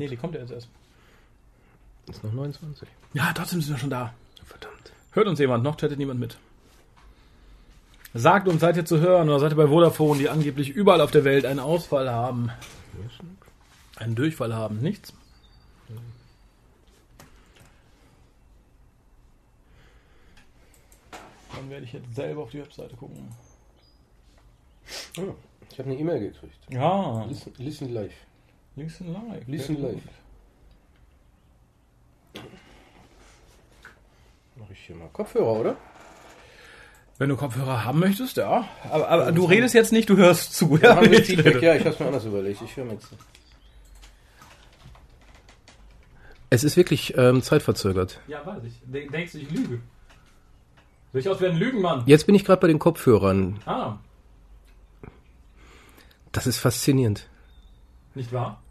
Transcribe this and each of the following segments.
Nee, die kommt ja jetzt erst. Ist noch 29. Ja, trotzdem sind wir schon da. Verdammt. Hört uns jemand? Noch chattet niemand mit. Sagt uns, seid ihr zu hören oder seid ihr bei Vodafone, die angeblich überall auf der Welt einen Ausfall haben? Einen Durchfall haben? Nichts? Dann werde ich jetzt selber auf die Webseite gucken. Ah, ich habe eine E-Mail gekriegt. Ja, Listen, listen live. Listen live. Listen live. gut. Mache ich hier mal Kopfhörer, oder? Wenn du Kopfhörer haben möchtest, ja. Aber, aber du redest jetzt nicht, du hörst zu. Ja, wir Ich. Ja, ich habe mir anders überlegt. Ich höre mir jetzt. Es ist wirklich ähm, zeitverzögert. ja weiß ich. Denk- Denkst du, ich lüge? Soll ich aus wie ein Lügenmann? Jetzt bin ich gerade bei den Kopfhörern. Ah, Das ist faszinierend. nicht wahr?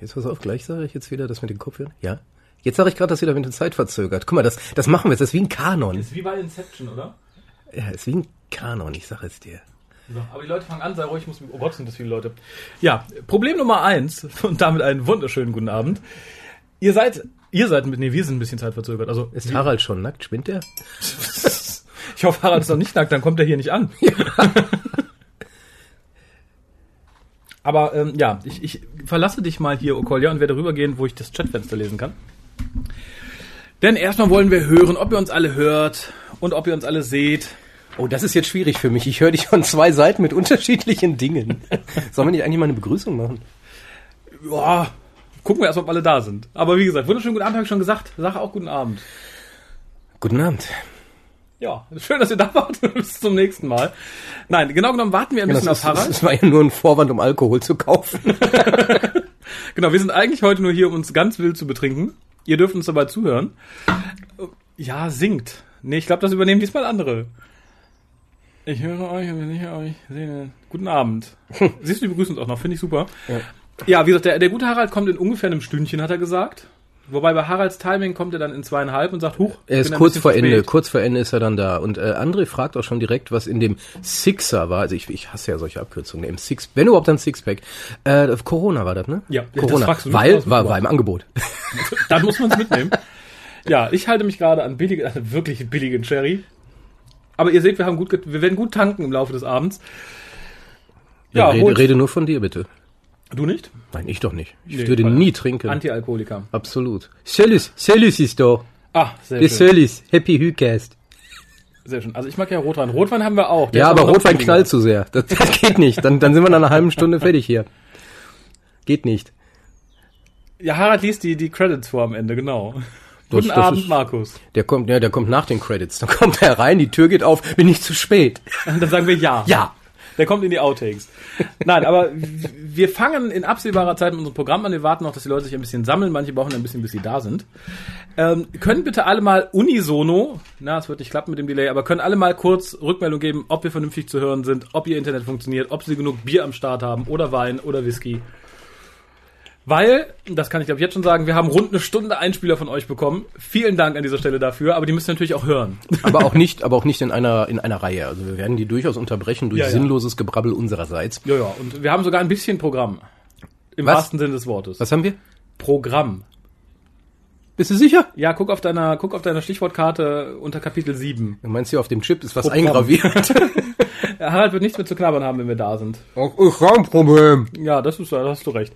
Jetzt pass auf, gleich sage ich jetzt wieder das mit den Kopfhörern. Ja. Jetzt sage ich gerade das wieder mit der Zeit verzögert. Guck mal, das, das machen wir jetzt. Das ist wie ein Kanon. Ist wie bei Inception, oder? Ja, ist wie ein Kanon, ich sage es dir. So, aber die Leute fangen an, sei ruhig, ich muss. Oh Gott, sind das viele Leute. Ja, Problem Nummer eins und damit einen wunderschönen guten Abend. Ihr seid, ihr seid mit, nee, wir sind ein bisschen zeitverzögert. Also Ist Harald schon nackt? Spinnt der? ich hoffe, Harald ist noch nicht nackt, dann kommt er hier nicht an. Aber ähm, ja, ich, ich verlasse dich mal hier, Okolja, und werde rübergehen, wo ich das Chatfenster lesen kann. Denn erstmal wollen wir hören, ob ihr uns alle hört und ob ihr uns alle seht. Oh, das ist jetzt schwierig für mich. Ich höre dich von zwei Seiten mit unterschiedlichen Dingen. Sollen wir nicht eigentlich mal eine Begrüßung machen? Ja, gucken wir erst, ob alle da sind. Aber wie gesagt, wunderschönen guten Abend, habe ich schon gesagt. Sache auch guten Abend. Guten Abend. Ja, schön, dass ihr da wart. Bis zum nächsten Mal. Nein, genau genommen warten wir ein bisschen das, auf ist, Harald. das war ja nur ein Vorwand, um Alkohol zu kaufen. Genau, wir sind eigentlich heute nur hier, um uns ganz wild zu betrinken. Ihr dürft uns dabei zuhören. Ja, singt. Nee, ich glaube, das übernehmen diesmal andere. Ich höre euch, aber nicht euch sehe. Guten Abend. Siehst du, die begrüßen uns auch noch, finde ich super. Ja. Ja, wie gesagt, der, der gute Harald kommt in ungefähr einem Stündchen, hat er gesagt. Wobei bei Haralds Timing kommt er dann in zweieinhalb und sagt, huch, Er ist kurz vor Ende. Kurz vor Ende ist er dann da. Und äh, André fragt auch schon direkt, was in dem Sixer war. Also ich, ich hasse ja solche Abkürzungen. Im Six, wenn überhaupt ein Sixpack. Äh, Corona war das, ne? Ja, das Corona. mich Weil aus, war, war im Angebot. Dann muss man es mitnehmen. Ja, ich halte mich gerade an billige, also wirklich billigen Cherry. Aber ihr seht, wir haben gut, wir werden gut tanken im Laufe des Abends. Ja, rede, holt- rede nur von dir bitte. Du nicht? Nein, ich doch nicht. Ich Nee, würde nie trinken. Antialkoholiker. Absolut. Celis, Celis ist doch. Ah, sehr schön. Celis. Happy Hücast. Sehr schön. Also ich mag ja Rotwein. Rotwein haben wir auch. Der Ja, aber Rotwein knallt zu sehr. Das, das geht nicht. Dann, dann sind wir nach einer halben Stunde fertig hier. Geht nicht. Ja, Harald liest die, die Credits vor am Ende, genau. Das- Guten das Abend, ist- Markus. Der kommt, ja, der kommt nach den Credits. Dann kommt er rein, die Tür geht auf, bin ich zu spät. Und dann sagen wir ja. Ja. Der kommt in die Outtakes. Nein, aber wir fangen in absehbarer Zeit mit unserem Programm an. Wir warten noch, dass die Leute sich ein bisschen sammeln. Manche brauchen ein bisschen, bis sie da sind. Ähm, können bitte alle mal unisono, na, es wird nicht klappen mit dem Delay, aber können alle mal kurz Rückmeldung geben, ob wir vernünftig zu hören sind, ob ihr Internet funktioniert, ob sie genug Bier am Start haben oder Wein oder Whisky. Weil, das kann ich glaube ich jetzt schon sagen, wir haben rund eine Stunde Einspieler von euch bekommen. Vielen Dank an dieser Stelle dafür, aber die müsst ihr natürlich auch hören. Aber auch nicht, aber auch nicht in einer, in einer Reihe. Also wir werden die durchaus unterbrechen durch Ja, ja. sinnloses Gebrabbel unsererseits. Ja, ja, und wir haben sogar ein bisschen Programm. Im Was? wahrsten Sinne des Wortes. Was haben wir? Programm. Bist du sicher? Ja, guck auf deiner, guck auf deiner Stichwortkarte unter Kapitel 7. Du meinst hier auf dem Chip ist was Programm. eingraviert? Harald wird nichts mehr zu knabbern haben, wenn wir da sind. Auch ist kein Problem. Ja, das ist, da hast du recht.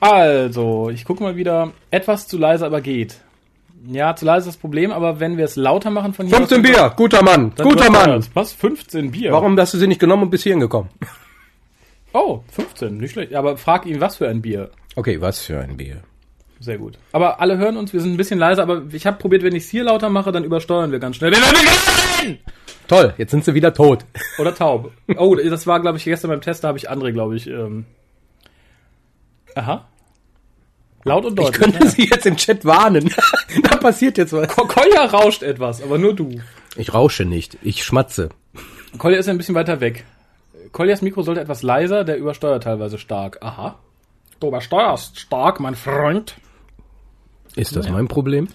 Also, ich gucke mal wieder. Etwas zu leise, aber geht. Ja, zu leise ist das Problem, aber wenn wir es lauter machen von hier 15 aus, Bier, guter Mann, guter Mann. Was? 15 Bier? Warum hast du sie nicht genommen und bis hierhin gekommen? Oh, 15, nicht schlecht. Aber frag ihn, was für ein Bier. Okay, was für ein Bier. Sehr gut. Aber alle hören uns, wir sind ein bisschen leiser, aber ich habe probiert, wenn ich es hier lauter mache, dann übersteuern wir ganz schnell. Wir werden! Toll, jetzt sind sie wieder tot. Oder taub. Oh, das war, glaube ich, gestern beim Test, da habe ich andere, glaube ich. Ähm Aha. Laut und Ich deutlich. könnte sie jetzt im Chat warnen. da passiert jetzt was. Ko- Kolja rauscht etwas, aber nur du. Ich rausche nicht, ich schmatze. Kolja ist ein bisschen weiter weg. Koljas Mikro sollte etwas leiser, der übersteuert teilweise stark. Aha. Du übersteuerst stark, mein Freund. Ist das mein Problem?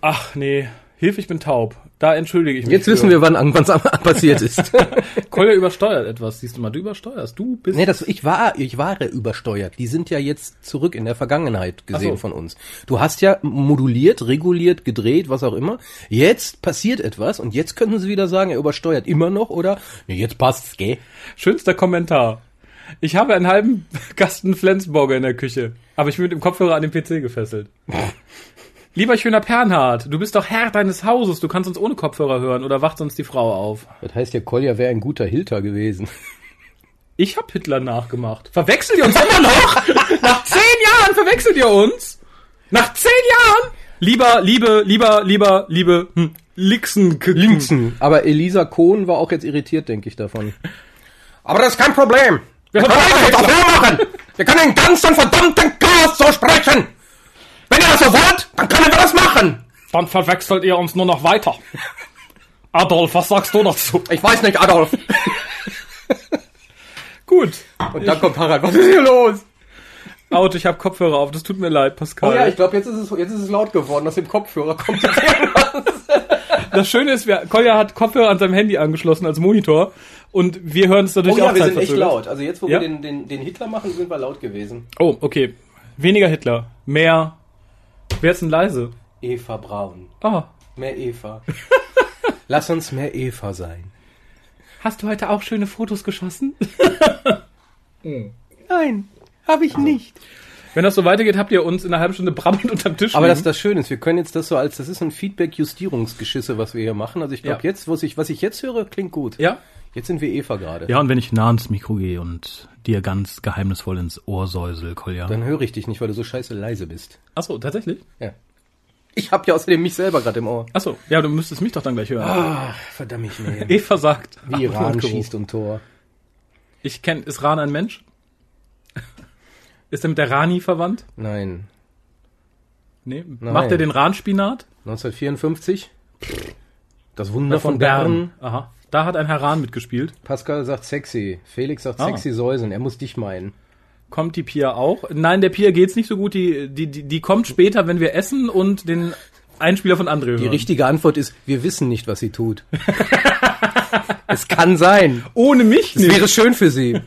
Ach, nee. Hilfe, ich bin taub. Da entschuldige ich mich. Jetzt wissen wir, wann es passiert ist. Kolja übersteuert etwas. Siehst du mal, du übersteuerst. Du bist. nee, das, ich war, ich war übersteuert. Die sind ja jetzt zurück in der Vergangenheit gesehen so. von uns. Du hast ja moduliert, reguliert, gedreht, was auch immer. Jetzt passiert etwas und jetzt könnten sie wieder sagen, er übersteuert immer noch oder, nee, jetzt passt's, gell? Schönster Kommentar. Ich habe einen halben Kasten Flensburger in der Küche, aber ich bin mit dem Kopfhörer an den PC gefesselt. Lieber schöner Pernhard, du bist doch Herr deines Hauses, du kannst uns ohne Kopfhörer hören oder wacht sonst die Frau auf. Das heißt, der Kolja wäre ein guter Hilter gewesen. Ich hab Hitler nachgemacht. Verwechselt ihr uns immer noch? Nach zehn Jahren verwechselt ihr uns? Nach zehn Jahren? Lieber, liebe, lieber, lieber, liebe, hm, Lixen, Linksen. Aber Elisa Kohn war auch jetzt irritiert, denke ich, davon. Aber das ist kein Problem. Wir können das so machen. Wir können den ganzen verdammten Chaos so sprechen. Wenn er das so wollt, dann können wir das machen. Dann verwechselt ihr uns nur noch weiter. Adolf, was sagst du dazu? Ich weiß nicht, Adolf. Gut. Und dann kommt Harald. Was ist hier los? Out, ich habe Kopfhörer auf, das tut mir leid, Pascal. Oh glaube, jetzt ist es, jetzt ist es laut geworden. Aus dem Kopfhörer kommt Das Schöne ist, wir, Kolja hat Kopfhörer an seinem Handy angeschlossen als Monitor und wir hören es dadurch Oh ja, auch wir sind echt laut. Also jetzt, wo Ja? wir den, den, den Hitler machen, sind wir laut gewesen. Oh, okay. Weniger Hitler, mehr. Wer ist denn leise? Eva Braun. Ah, Mehr Eva. Lass uns mehr Eva sein. hast du heute auch schöne Fotos geschossen? Nein, habe ich nicht. Wenn das so weitergeht, habt ihr uns in einer halben Stunde brabbelnd unterm Tisch Aber das liegen. das Schöne ist, wir können jetzt das so als, das ist so ein Feedback-Justierungsgeschisse, was wir hier machen. Also ich glaube Ja. jetzt, was ich, was ich jetzt höre, klingt gut. Ja? Jetzt sind wir Eva gerade. Ja, und wenn ich nah ans Mikro gehe und dir ganz geheimnisvoll ins Ohr säusel, Kolja. Dann höre ich dich nicht, weil du so scheiße leise bist. Achso, tatsächlich? Ja. Ich hab ja außerdem mich selber gerade im Ohr. Achso, ja, du müsstest mich doch dann gleich hören. Ah, verdammt mich mehr. Eva sagt. Wie Iran schießt um Tor. Ich kenne, ist Ran ein Mensch? ist er mit der Rani verwandt? Nein. Nee. Nein. Macht er den Rahn-Spinat? 1954. Das Wunder von, Bern. Aha. Da hat ein Herr Rahn mitgespielt. Pascal sagt sexy. Felix sagt Ah. sexy Säuseln. Er muss dich meinen. Kommt die Pia auch? Nein, der Pia geht's nicht so gut. Die, die, die, die kommt später, wenn wir essen und den Einspieler von André Die hören. richtige Antwort ist, wir wissen nicht, was sie tut. es kann sein. Ohne mich Es wäre schön für sie.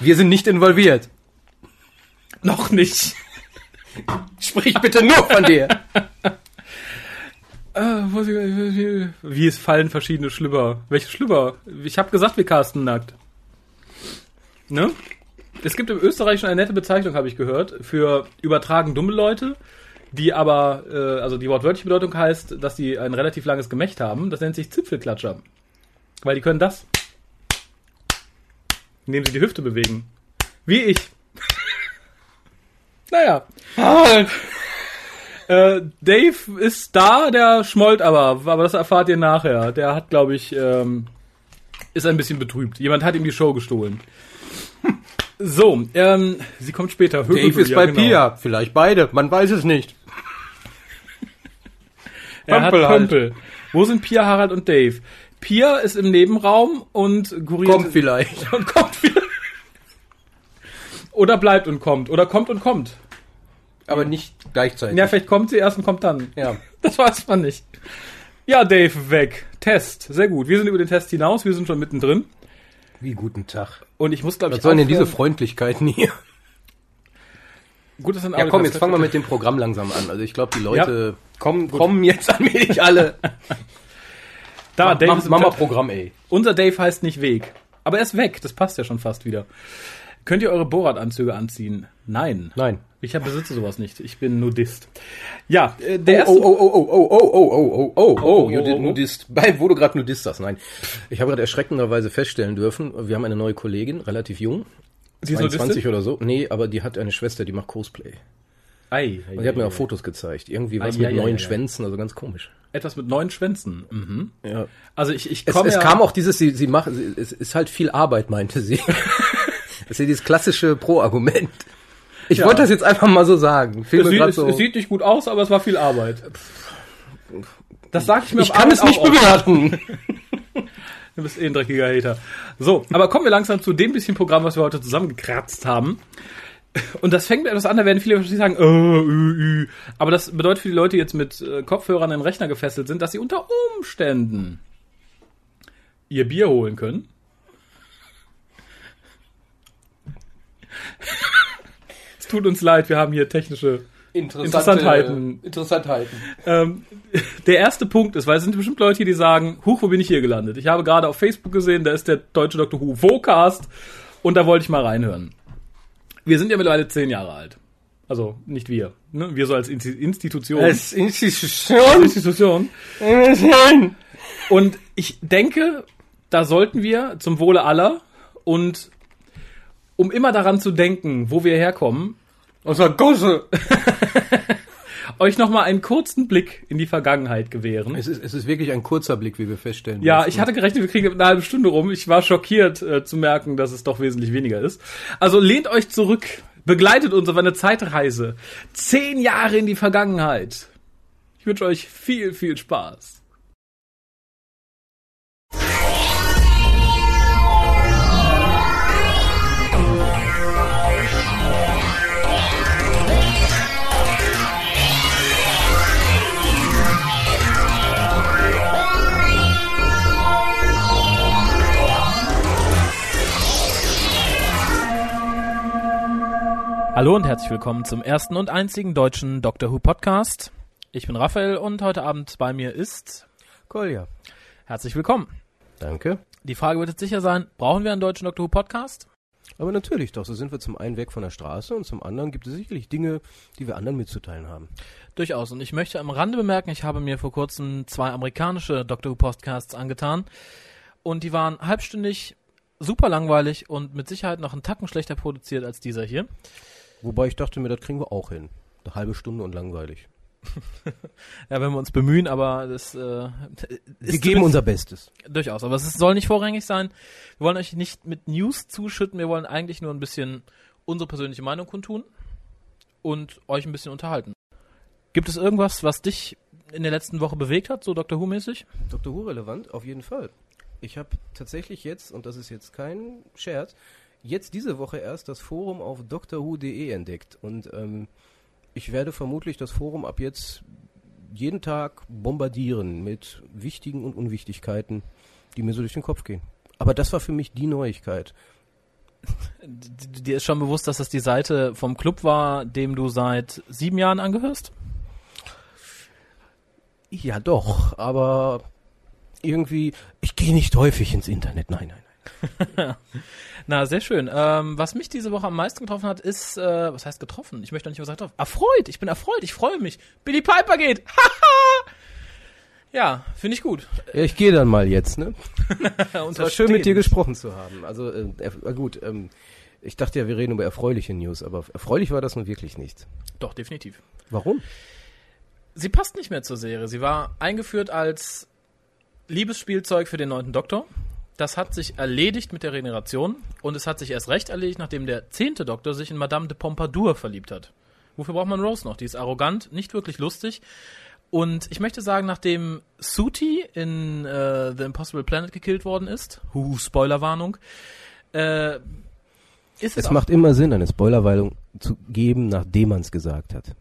Wir sind nicht involviert. Noch nicht. Sprich bitte nur von dir. Sie- Wie es fallen verschiedene Schlüpper. Welche Schlüpper? Ich habe gesagt, wir casten nackt. Ne? Es gibt im Österreichischen eine nette Bezeichnung, habe ich gehört, für übertragen dumme Leute, die aber, äh, also die wortwörtliche Bedeutung heißt, dass die ein relativ langes Gemächt haben. Das nennt sich Zipfelklatscher. Weil die können das. Indem sie die Hüfte bewegen. Wie ich. naja. Äh, Dave ist da, der schmollt aber, aber das erfahrt ihr nachher. Der hat, glaube ich, ähm, ist ein bisschen betrübt. Jemand hat ihm die Show gestohlen. So, ähm, sie kommt später. Dave ist Ja, bei genau. Pia. Vielleicht beide. Man weiß es nicht. Er hat Pömpel halt. Pömpel. Wo sind Pia, Harald und Dave? Pia ist im Nebenraum und kuriert. Kommt vielleicht. Und kommt wieder. Oder bleibt und kommt. Oder kommt und kommt. Aber nicht gleichzeitig. Ja, vielleicht kommt sie erst und kommt dann. Ja. Das weiß man nicht. Ja, Dave, weg. Test. Sehr gut. Wir sind über den Test hinaus. Wir sind schon mittendrin. Wie guten Tag. Und ich muss, glaube ich, Was sollen denn diese Freundlichkeiten hier? Gut, dass ein Ja, komm, jetzt fangen wir mit dem Programm langsam an. Also ich glaube, die Leute kommen, kommen jetzt allmählich alle. Da, Dave Mach, mach mal. Programm, ey. Unser Dave heißt nicht Weg. Aber er ist weg. Das passt ja schon fast wieder. Könnt ihr eure Borat-Anzüge anziehen? Nein. Nein. Ich besitze sowas nicht. Ich bin Nudist. Ja, äh, Oh, der erste... oh, oh, oh, oh, oh, oh, oh, oh, oh, oh, oh, Nudi- oh. Nudist. Bei, wo du gerade Nudist sagst, nein. Ich habe gerade erschreckenderweise feststellen dürfen, wir haben eine neue Kollegin, relativ jung, Sie ist 22 Nudistin? oder so. Nee, aber die hat eine Schwester, die macht Cosplay. Ei, ei, Und die hat mir ei, auch. Fotos gezeigt. Irgendwie was mit ja. Schwänzen, also ganz komisch. Etwas mit neun Schwänzen. Mhm. Ja. Also ich, ich Es, komme es ja, kam auch dieses, sie, sie macht, es ist halt viel Arbeit, meinte sie. das ist ja dieses klassische Pro-Argument. Ich Ja. wollte das jetzt einfach mal so sagen. Fiel es, sieht, es, so. es sieht nicht gut aus, aber es war viel Arbeit. Das sag ich mir ich kann Arbeit es nicht bewerten. Du bist eh ein dreckiger Hater. So, aber kommen wir langsam zu dem bisschen Programm, was wir heute zusammengekratzt haben. Und das fängt etwas an, da werden viele wahrscheinlich sagen, äh, äh, äh. aber das bedeutet für die Leute, die jetzt mit äh, Kopfhörern an den Rechner gefesselt sind, dass sie unter Umständen ihr Bier holen können. Es tut uns leid, wir haben hier technische Interessantheiten. Interessantheiten. Ähm, der erste Punkt ist, weil es sind bestimmt Leute hier, die sagen, huch, wo bin ich hier gelandet? Ich habe gerade auf Facebook gesehen, da ist der deutsche Dr. Who Vocast und da wollte ich mal reinhören. Wir sind ja mittlerweile zehn Jahre alt. Also nicht wir, ne? wir so als Insti- Institution. Als Institution. Institution. Und ich denke, da sollten wir zum Wohle aller und um immer daran zu denken, wo wir herkommen, Aus der Gosse. euch nochmal einen kurzen Blick in die Vergangenheit gewähren. Es ist, es ist wirklich ein kurzer Blick, wie wir feststellen. Ja, mussten. ich hatte gerechnet, wir kriegen eine halbe Stunde rum. Ich war schockiert äh, zu merken, dass es doch wesentlich weniger ist. Also lehnt euch zurück, begleitet uns auf eine Zeitreise. Zehn Jahre in die Vergangenheit. Ich wünsche euch viel, viel Spaß. Hallo und herzlich willkommen zum ersten und einzigen deutschen Doctor Who Podcast. Ich bin Raphael und heute Abend bei mir ist Kolja. herzlich willkommen. Danke. Die Frage wird jetzt sicher sein, brauchen wir einen deutschen Doctor Who Podcast? Aber natürlich doch, so sind wir zum einen weg von der Straße und zum anderen gibt es sicherlich Dinge, die wir anderen mitzuteilen haben. Durchaus. Und ich möchte am Rande bemerken, ich habe mir vor kurzem zwei amerikanische Doctor Who Podcasts angetan. Und die waren halbstündig, super langweilig und mit Sicherheit noch einen Tacken schlechter produziert als dieser hier. Wobei ich dachte mir, das kriegen wir auch hin. Eine halbe Stunde und langweilig. Ja, wenn wir uns bemühen, aber das äh, Wir geben unser Bestes. Durchaus, aber es ist- soll nicht vorrangig sein. Wir wollen euch nicht mit News zuschütten, wir wollen eigentlich nur ein bisschen unsere persönliche Meinung kundtun und euch ein bisschen unterhalten. Gibt es irgendwas, was dich in der letzten Woche bewegt hat, so Dr. Who-mäßig? Dr. Who relevant, auf jeden Fall. Ich habe tatsächlich jetzt, und das ist jetzt kein Scherz, jetzt diese Woche erst das Forum auf drwho.de entdeckt. Und ähm, ich werde vermutlich das Forum ab jetzt jeden Tag bombardieren mit wichtigen und Unwichtigkeiten, die mir so durch den Kopf gehen. Aber das war für mich die Neuigkeit. Dir ist schon bewusst, dass das die Seite vom Club war, dem du seit sieben Jahren angehörst? Ja, doch, aber irgendwie, ich gehe nicht häufig ins Internet. Nein, nein. Na, sehr schön. Ähm, was mich diese Woche am meisten getroffen hat, ist, äh, was heißt getroffen? Ich möchte doch nicht was getroffen. Erfreut. Ich bin erfreut. Ich freue mich. Billy Piper geht. Ja, finde ich gut. Ich gehe dann mal jetzt, ne? Es war schön mit dir gesprochen zu haben. Also äh, äh, gut, ähm, ich dachte ja, wir reden über erfreuliche News, aber erfreulich war das nun wirklich nicht. Doch, definitiv. Warum? Sie passt nicht mehr zur Serie. Sie war eingeführt als Liebesspielzeug für den neunten Doktor. Das hat sich erledigt mit der Regeneration und es hat sich erst recht erledigt, nachdem der zehnte Doktor sich in Madame de Pompadour verliebt hat. Wofür braucht man Rose noch? Die ist arrogant, nicht wirklich lustig. Und ich möchte sagen, nachdem Suti in äh, The Impossible Planet gekillt worden ist, hu, Spoilerwarnung, äh, ist es, Es macht immer Sinn, eine Spoilerweilung zu geben, nachdem man es gesagt hat.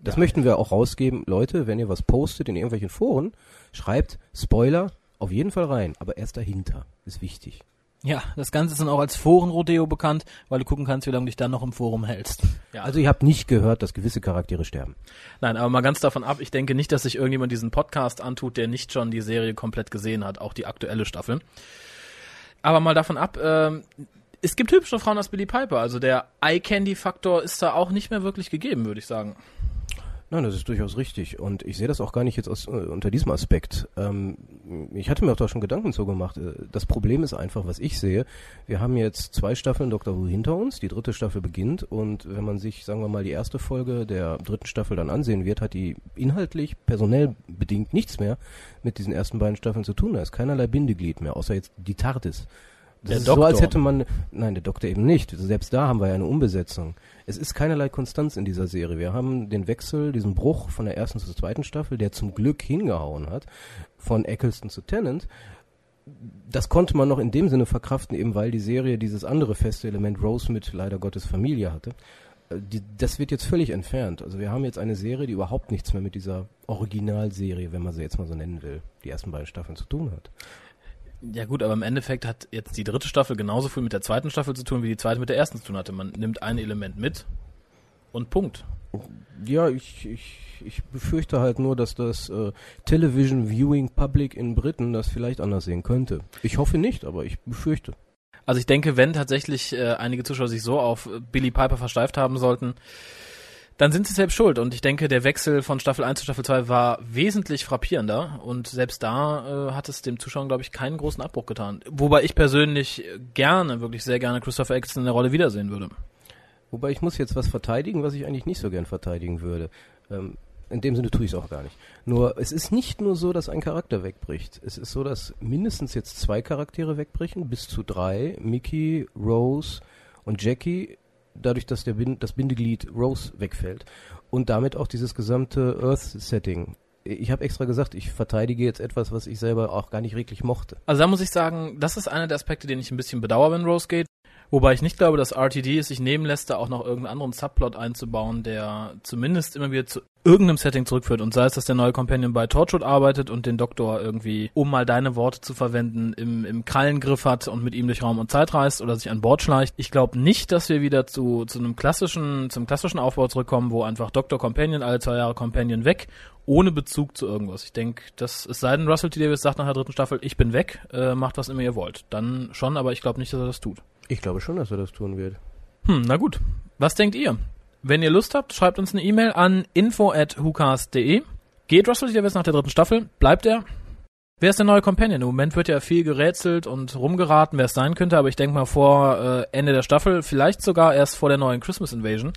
Das Ja. möchten wir auch rausgeben. Leute, wenn ihr was postet in irgendwelchen Foren, schreibt Spoiler auf jeden Fall rein, aber erst dahinter. Ist wichtig. Ja, das Ganze ist dann auch als Forenrodeo bekannt, weil du gucken kannst, wie lange du dich dann noch im Forum hältst. Ja, Also ihr habt nicht gehört, dass gewisse Charaktere sterben. Nein, aber mal ganz davon ab, ich denke nicht, dass sich irgendjemand diesen Podcast antut, der nicht schon die Serie komplett gesehen hat, auch die aktuelle Staffel. Aber mal davon ab, ähm, es gibt hübsche Frauen als Billy Piper, also der Eye-Candy-Faktor ist da auch nicht mehr wirklich gegeben, würde ich sagen. Nein, das ist durchaus richtig. Und ich sehe das auch gar nicht jetzt aus, äh, unter diesem Aspekt. Ähm, ich hatte mir auch da schon Gedanken zu gemacht. Äh, Das Problem ist einfach, was ich sehe. Wir haben jetzt zwei Staffeln Doctor Who hinter uns. Die dritte Staffel beginnt. Und wenn man sich, sagen wir mal, die erste Folge der dritten Staffel dann ansehen wird, hat die inhaltlich, personell bedingt nichts mehr mit diesen ersten beiden Staffeln zu tun. Da ist keinerlei Bindeglied mehr, außer jetzt die TARDIS. Das Der ist so, als Doktor. hätte man, nein, der Doktor eben nicht. Selbst da haben wir ja eine Umbesetzung. Es ist keinerlei Konstanz in dieser Serie. Wir haben den Wechsel, diesen Bruch von der ersten zur zweiten Staffel, der zum Glück hingehauen hat, von Eccleston zu Tennant. Das konnte man noch in dem Sinne verkraften, eben weil die Serie dieses andere feste Element Rose mit leider Gottes Familie hatte. die, das wird jetzt völlig entfernt. Also wir haben jetzt eine Serie, die überhaupt nichts mehr mit dieser Originalserie, wenn man sie jetzt mal so nennen will, die ersten beiden Staffeln zu tun hat. Ja gut, aber im Endeffekt hat jetzt die dritte Staffel genauso viel mit der zweiten Staffel zu tun, wie die zweite mit der ersten zu tun hatte. Man nimmt ein Element mit und Punkt. Ja, ich, ich, ich befürchte halt nur, dass das äh, Television Viewing Public in Britain das vielleicht anders sehen könnte. Ich hoffe nicht, aber ich befürchte. Also ich denke, wenn tatsächlich äh, einige Zuschauer sich so auf Billy Piper versteift haben sollten, dann sind sie selbst schuld. Und ich denke, der Wechsel von Staffel 1 zu Staffel 2 war wesentlich frappierender. Und selbst da äh, hat es dem Zuschauer, glaube ich, keinen großen Abbruch getan. Wobei ich persönlich gerne, wirklich sehr gerne Christopher Eccleston in der Rolle wiedersehen würde. Wobei ich muss jetzt was verteidigen, was ich eigentlich nicht so gern verteidigen würde. Ähm, in dem Sinne tue ich es auch gar nicht. Nur, es ist nicht nur so, dass ein Charakter wegbricht. Es ist so, dass mindestens jetzt zwei Charaktere wegbrechen, bis zu drei. Mickey, Rose und Jackie, dadurch, dass der Bind das Bindeglied Rose wegfällt. Und damit auch dieses gesamte Earth-Setting. Ich habe extra gesagt, ich verteidige jetzt etwas, was ich selber auch gar nicht wirklich mochte. Also da muss ich sagen, das ist einer der Aspekte, den ich ein bisschen bedauere, wenn Rose geht. Wobei ich nicht glaube, dass RTD es sich nehmen lässt, da auch noch irgendeinen anderen Subplot einzubauen, der zumindest immer wieder zu irgendeinem Setting zurückführt. Und sei es, dass der neue Companion bei Torchwood arbeitet und den Doktor irgendwie, um mal deine Worte zu verwenden, im, im Krallengriff hat und mit ihm durch Raum und Zeit reist oder sich an Bord schleicht. Ich glaube nicht, dass wir wieder zu, zu einem klassischen, zum klassischen Aufbau zurückkommen, wo einfach Doktor Companion, alle zwei Jahre Companion weg, ohne Bezug zu irgendwas. Ich denke, das es sei denn, Russell T. Davis sagt nach der dritten Staffel, ich bin weg, äh, macht was immer ihr wollt. Dann schon, aber ich glaube nicht, dass er das tut. Ich glaube schon, dass er das tun wird. Hm, na gut. Was denkt ihr? Wenn ihr Lust habt, schreibt uns eine E-Mail an info@hucast.de. Geht Russell Davis nach der dritten Staffel? Bleibt er? Wer ist der neue Companion? Im Moment wird ja viel gerätselt und rumgeraten, wer es sein könnte, aber ich denke mal vor äh, Ende der Staffel, vielleicht sogar erst vor der neuen Christmas Invasion,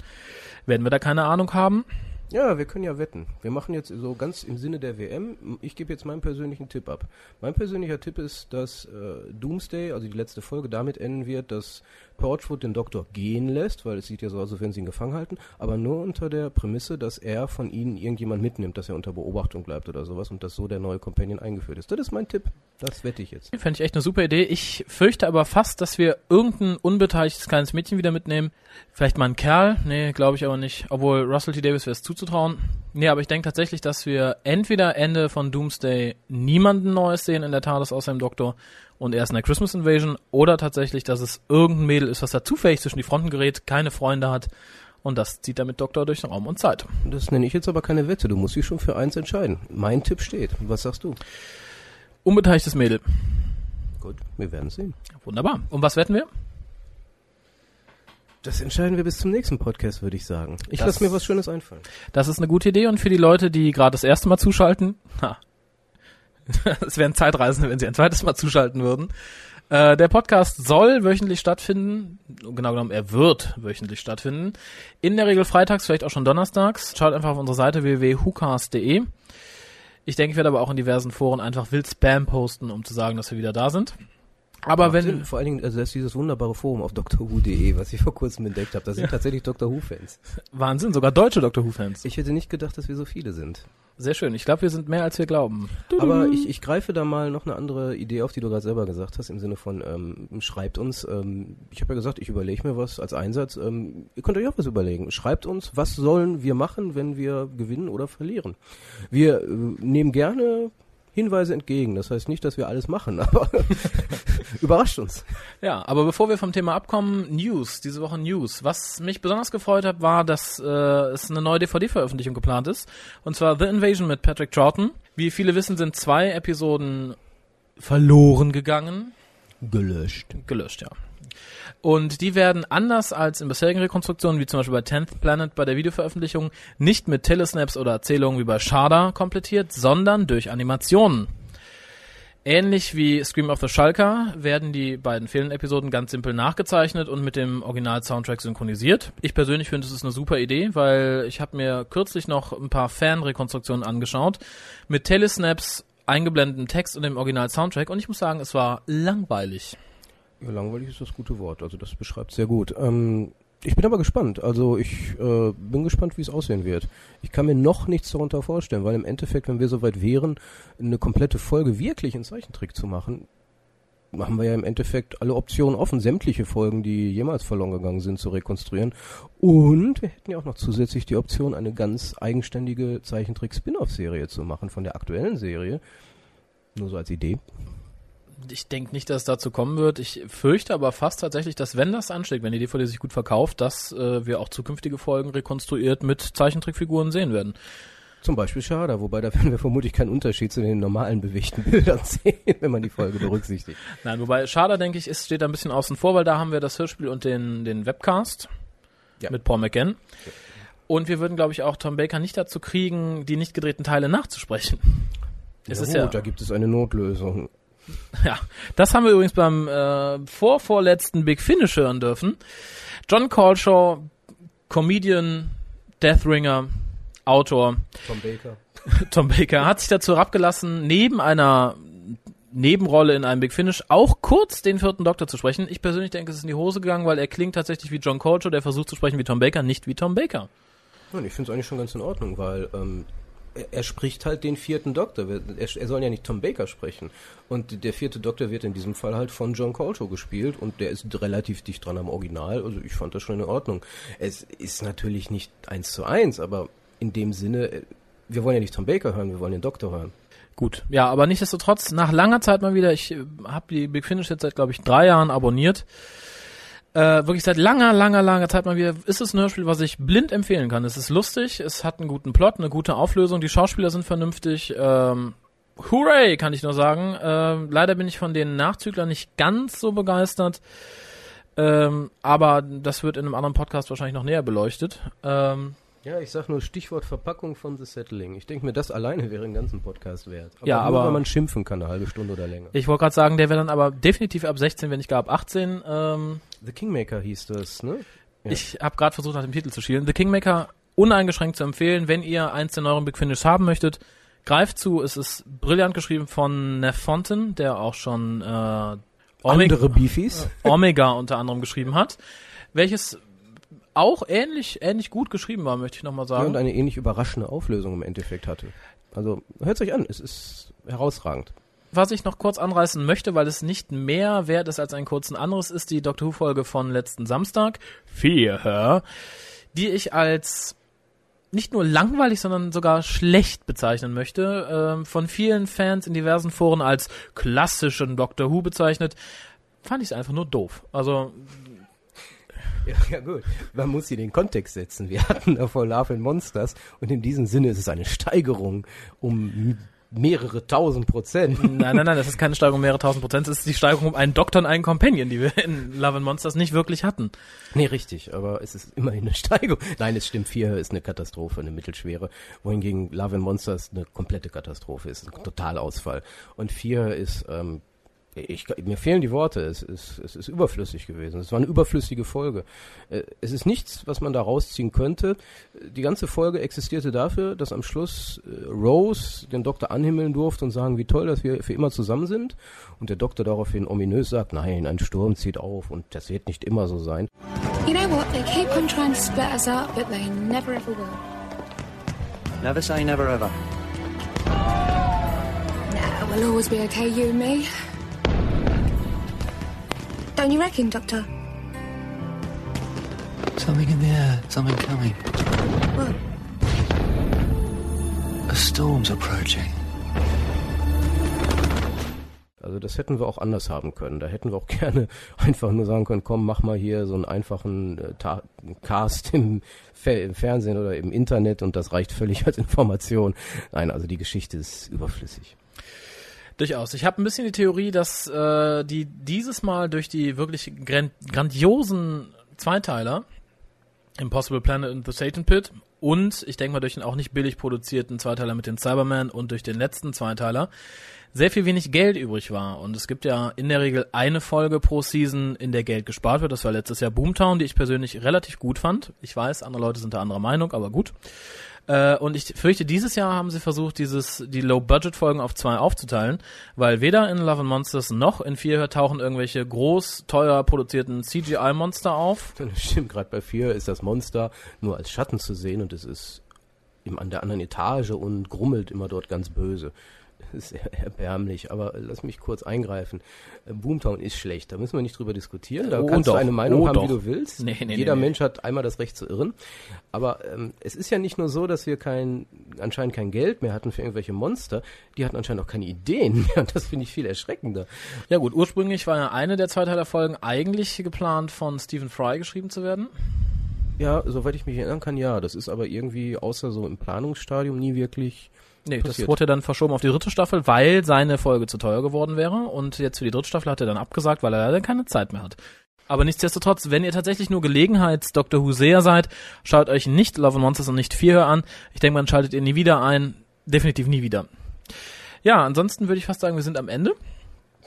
werden wir da keine Ahnung haben. Ja, wir können ja wetten. Wir machen jetzt so ganz im Sinne der WM. Ich gebe jetzt meinen persönlichen Tipp ab. Mein persönlicher Tipp ist, dass äh, Doomsday, also die letzte Folge, damit enden wird, dass Torchwood den Doktor gehen lässt, weil es sieht ja so aus, als wenn sie ihn gefangen halten, aber nur unter der Prämisse, dass er von ihnen irgendjemand mitnimmt, dass er unter Beobachtung bleibt oder sowas und dass so der neue Companion eingeführt ist. Das ist mein Tipp. Das wette ich jetzt. Fände ich echt eine super Idee. Ich fürchte aber fast, dass wir irgendein unbeteiligtes kleines Mädchen wieder mitnehmen. Vielleicht mal ein Kerl. Nee, glaube ich aber nicht. Obwohl Russell T. Davis wäre es zuzutrauen. Nee, aber ich denke tatsächlich, dass wir entweder Ende von Doomsday niemanden Neues sehen in der TARDIS außer dem Doktor und erst in der Christmas Invasion oder tatsächlich, dass es irgendein Mädel ist, was da zufällig zwischen die Fronten gerät, keine Freunde hat und das zieht damit Doktor durch Raum und Zeit. Das nenne ich jetzt aber keine Wette. Du musst dich schon für eins entscheiden. Mein Tipp steht. Was sagst du? Unbeteiligtes Mädel. Gut, wir werden sehen. Wunderbar. Und was wetten wir? Das entscheiden wir bis zum nächsten Podcast, würde ich sagen. Ich lasse mir was Schönes einfallen. Das ist eine gute Idee und für die Leute, die gerade das erste Mal zuschalten, ha, es wären Zeitreisende, wenn sie ein zweites Mal zuschalten würden. Äh, der Podcast soll wöchentlich stattfinden. Genau genommen, er wird wöchentlich stattfinden. In der Regel freitags, vielleicht auch schon donnerstags. Schaut einfach auf unsere Seite www.hucast.de. Ich denke, ich werde aber auch in diversen Foren einfach wild Spam posten, um zu sagen, dass wir wieder da sind. Aber wenn Sinn. vor allen Dingen, also das ist dieses wunderbare Forum auf drwho.de, was ich vor kurzem entdeckt habe. Da sind tatsächlich Doctor Who-Fans. Wahnsinn, sogar deutsche Doctor Who Fans. Ich hätte nicht gedacht, dass wir so viele sind. Sehr schön. Ich glaube, wir sind mehr als wir glauben. Aber ich, ich greife da mal noch eine andere Idee auf, die du gerade selber gesagt hast, im Sinne von ähm, schreibt uns. Ähm, ich habe ja gesagt, ich überlege mir was als Einsatz. Ähm, ihr könnt euch auch was überlegen. Schreibt uns, was sollen wir machen, wenn wir gewinnen oder verlieren. Wir äh, nehmen gerne Hinweise entgegen. Das heißt nicht, dass wir alles machen, aber überrascht uns. Ja, aber bevor wir vom Thema abkommen, News, diese Woche News. Was mich besonders gefreut hat, war, dass äh, es eine neue DVD-Veröffentlichung geplant ist. Und zwar The Invasion mit Patrick Troughton. Wie viele wissen, sind zwei Episoden verloren gegangen. Gelöscht. Gelöscht, ja. Und die werden anders als in bisherigen Rekonstruktionen, wie zum Beispiel bei 10th Planet bei der Videoveröffentlichung, nicht mit Telesnaps oder Erzählungen wie bei Sharda komplettiert, sondern durch Animationen. Ähnlich wie Scream of the Shulker werden die beiden fehlenden Episoden ganz simpel nachgezeichnet und mit dem Original-Soundtrack synchronisiert. Ich persönlich finde, es ist eine super Idee, weil ich habe mir kürzlich noch ein paar Fan-Rekonstruktionen angeschaut mit Telesnaps, eingeblendeten Text und dem Original-Soundtrack und ich muss sagen, es war langweilig. Ja, langweilig ist das gute Wort. Also das beschreibt sehr gut. Ähm, ich bin aber gespannt. Also ich äh, bin gespannt, wie es aussehen wird. Ich kann mir noch nichts darunter vorstellen, weil im Endeffekt, wenn wir soweit wären, eine komplette Folge wirklich in Zeichentrick zu machen, haben wir ja im Endeffekt alle Optionen offen, sämtliche Folgen, die jemals verloren gegangen sind, zu rekonstruieren. Und wir hätten ja auch noch zusätzlich die Option, eine ganz eigenständige Zeichentrick-Spin-off-Serie zu machen von der aktuellen Serie. Nur so als Idee. Ich denke nicht, dass es dazu kommen wird. Ich fürchte aber fast tatsächlich, dass wenn das anschlägt, wenn die DVD sich gut verkauft, dass äh, wir auch zukünftige Folgen rekonstruiert mit Zeichentrickfiguren sehen werden. Zum Beispiel Schada, wobei da werden wir vermutlich keinen Unterschied zu den normalen bewegten Bildern sehen, wenn man die Folge berücksichtigt. Nein, wobei Schada, denke ich, ist, steht da ein bisschen außen vor, weil da haben wir das Hörspiel und den, den Webcast Ja. mit Paul McGann. Und wir würden, glaube ich, auch Tom Baker nicht dazu kriegen, die nicht gedrehten Teile nachzusprechen. Es ja, ist gut, ja, da gibt es eine Notlösung. ja, das haben wir übrigens beim äh, vorvorletzten Big Finish hören dürfen. John Colshaw, Comedian, Deathringer, Autor, Tom Baker. Tom Baker hat sich dazu herabgelassen, neben einer Nebenrolle in einem Big Finish auch kurz den vierten Doktor zu sprechen. Ich persönlich denke, es ist in die Hose gegangen, weil er klingt tatsächlich wie John Coltrane, der versucht zu sprechen wie Tom Baker, nicht wie Tom Baker. Ich finde es eigentlich schon ganz in Ordnung, weil ähm, er, spricht halt den vierten Doktor. Er, er soll ja nicht Tom Baker sprechen. Und der vierte Doktor wird in diesem Fall halt von John Coltrane gespielt und der ist relativ dicht dran am Original. Also ich fand das schon in Ordnung. Es ist natürlich nicht eins zu eins, aber in dem Sinne, äh, wir wollen ja nicht Tom Baker hören, wir wollen den Doktor hören. Gut, ja, aber nichtsdestotrotz, nach langer Zeit mal wieder, ich äh, habe die Big Finish jetzt seit, glaube ich, drei Jahren abonniert. Äh, wirklich seit langer, langer, langer Zeit mal wieder, ist es ein Hörspiel, was ich blind empfehlen kann. Es ist lustig, es hat einen guten Plot, eine gute Auflösung, die Schauspieler sind vernünftig. Ähm, hooray, kann ich nur sagen. Ähm, leider bin ich von den Nachzüglern nicht ganz so begeistert. Ähm, aber das wird in einem anderen Podcast wahrscheinlich noch näher beleuchtet. Ähm, Ja, ich sag nur Stichwort Verpackung von The Settling. Ich denke mir, das alleine wäre einen ganzen Podcast wert. Ja, nur, aber- wenn man schimpfen kann, eine halbe Stunde oder länger. ich wollte gerade sagen, der wäre dann aber definitiv ab 16, wenn nicht gar ab 18. Ähm, The Kingmaker hieß das, ne? Ja. Ich habe gerade versucht, nach dem Titel zu schielen. The Kingmaker uneingeschränkt zu empfehlen, wenn ihr eins der neueren Big Finish haben möchtet. Greift zu, es ist brillant geschrieben von Neff Fonten, der auch schon äh, Omega, Andere Beefies. Omega unter anderem geschrieben hat, welches auch ähnlich ähnlich gut geschrieben war, möchte ich nochmal Ja, und sagen. eine ähnlich überraschende Auflösung im Endeffekt hatte. Also, hört euch an, es ist herausragend. Was ich noch kurz anreißen möchte, weil es nicht mehr wert ist als ein kurzen anderes, ist die Doctor Who Folge von letzten Samstag, Fear, die ich als nicht nur langweilig, sondern sogar schlecht bezeichnen möchte. Ähm, von vielen Fans in diversen Foren als klassischen Doctor Who bezeichnet. Fand ich es einfach nur doof. Also, Ja, ja, gut. Man muss hier den Kontext setzen. Wir hatten davor Love and Monsters und in diesem Sinne ist es eine Steigerung um mehrere tausend Prozent. nein, nein, nein, das ist keine Steigerung um mehrere tausend Prozent. Es ist die Steigerung um einen Doktor und einen Companion, die wir in Love and Monsters nicht wirklich hatten. Nee, richtig, aber es ist immerhin eine Steigerung. Nein, es stimmt, vier ist eine Katastrophe, eine mittelschwere, wohingegen Love and Monsters eine komplette Katastrophe ist, ein Totalausfall. Und vier ist, ähm, ich, mir fehlen die Worte, es ist, es ist überflüssig gewesen. Es war eine überflüssige Folge. Äh, Es ist nichts, was man da rausziehen könnte. Die ganze Folge existierte dafür, dass am Schluss äh, Rose den Doktor anhimmeln durfte und sagen, wie toll, dass wir für immer zusammen sind. Und der Doktor daraufhin ominös sagt, nein, ein Sturm zieht auf und das wird nicht immer so sein. You know what? They keep on trying to split us up, but they never ever will. Never say never ever. Nah, we'll always be okay, you and me. Don't you reckon, Doctor? Something in the air, something coming. What? A storm's approaching. Also das hätten wir auch anders haben können. Da hätten wir auch gerne einfach nur sagen können, komm, mach mal hier so einen einfachen äh, Cast im, Fe im Fernsehen oder im Internet und das reicht völlig als Information. Nein, also die Geschichte ist überflüssig. Durchaus. Ich habe ein bisschen die Theorie, dass äh, die dieses Mal durch die wirklich gran grandiosen Zweiteiler Impossible Planet und The Satan Pit und ich denke mal durch den auch nicht billig produzierten Zweiteiler mit den Cybermen und durch den letzten Zweiteiler sehr viel wenig Geld übrig war. Und es gibt ja in der Regel eine Folge pro Season, in der Geld gespart wird. Das war letztes Jahr Boomtown, die ich persönlich relativ gut fand. Ich weiß, andere Leute sind da anderer Meinung, aber gut. Äh, und ich fürchte, dieses Jahr haben sie versucht, dieses, die Low-Budget-Folgen auf zwei aufzuteilen, weil weder in Love and Monsters noch in Vier tauchen irgendwelche groß, teuer produzierten CGI-Monster auf. Das stimmt, gerade bei vier ist das Monster nur als Schatten zu sehen und es ist im, an der anderen Etage und grummelt immer dort ganz böse. ist er- erbärmlich, aber lass mich kurz eingreifen. Äh, Boomtown ist schlecht, da müssen wir nicht drüber diskutieren. Da Oh, kannst doch. du eine Meinung Oh, haben, doch. wie du willst. Nee, nee, Jeder nee, nee. Mensch hat einmal das Recht zu irren. Aber ähm, es ist ja nicht nur so, dass wir kein, anscheinend kein Geld mehr hatten für irgendwelche Monster, die hatten anscheinend auch keine Ideen mehr. Und das finde ich viel erschreckender. Ja gut, ursprünglich war ja eine der Zweiteiler-Folgen eigentlich geplant von Stephen Fry geschrieben zu werden. Ja, soweit ich mich erinnern kann, ja. Das ist aber irgendwie außer so im Planungsstadium nie wirklich Nee, das passiert. wurde dann verschoben auf die dritte Staffel, weil seine Folge zu teuer geworden wäre. Und jetzt für die dritte Staffel hat er dann abgesagt, weil er leider keine Zeit mehr hat. Aber nichtsdestotrotz, wenn ihr tatsächlich nur Gelegenheits-Dr. Who-Seher seid, schaut euch nicht Love and Monsters und nicht Fear an. Ich denke, man schaltet ihr nie wieder ein. Definitiv nie wieder. Ja, ansonsten würde ich fast sagen, wir sind am Ende.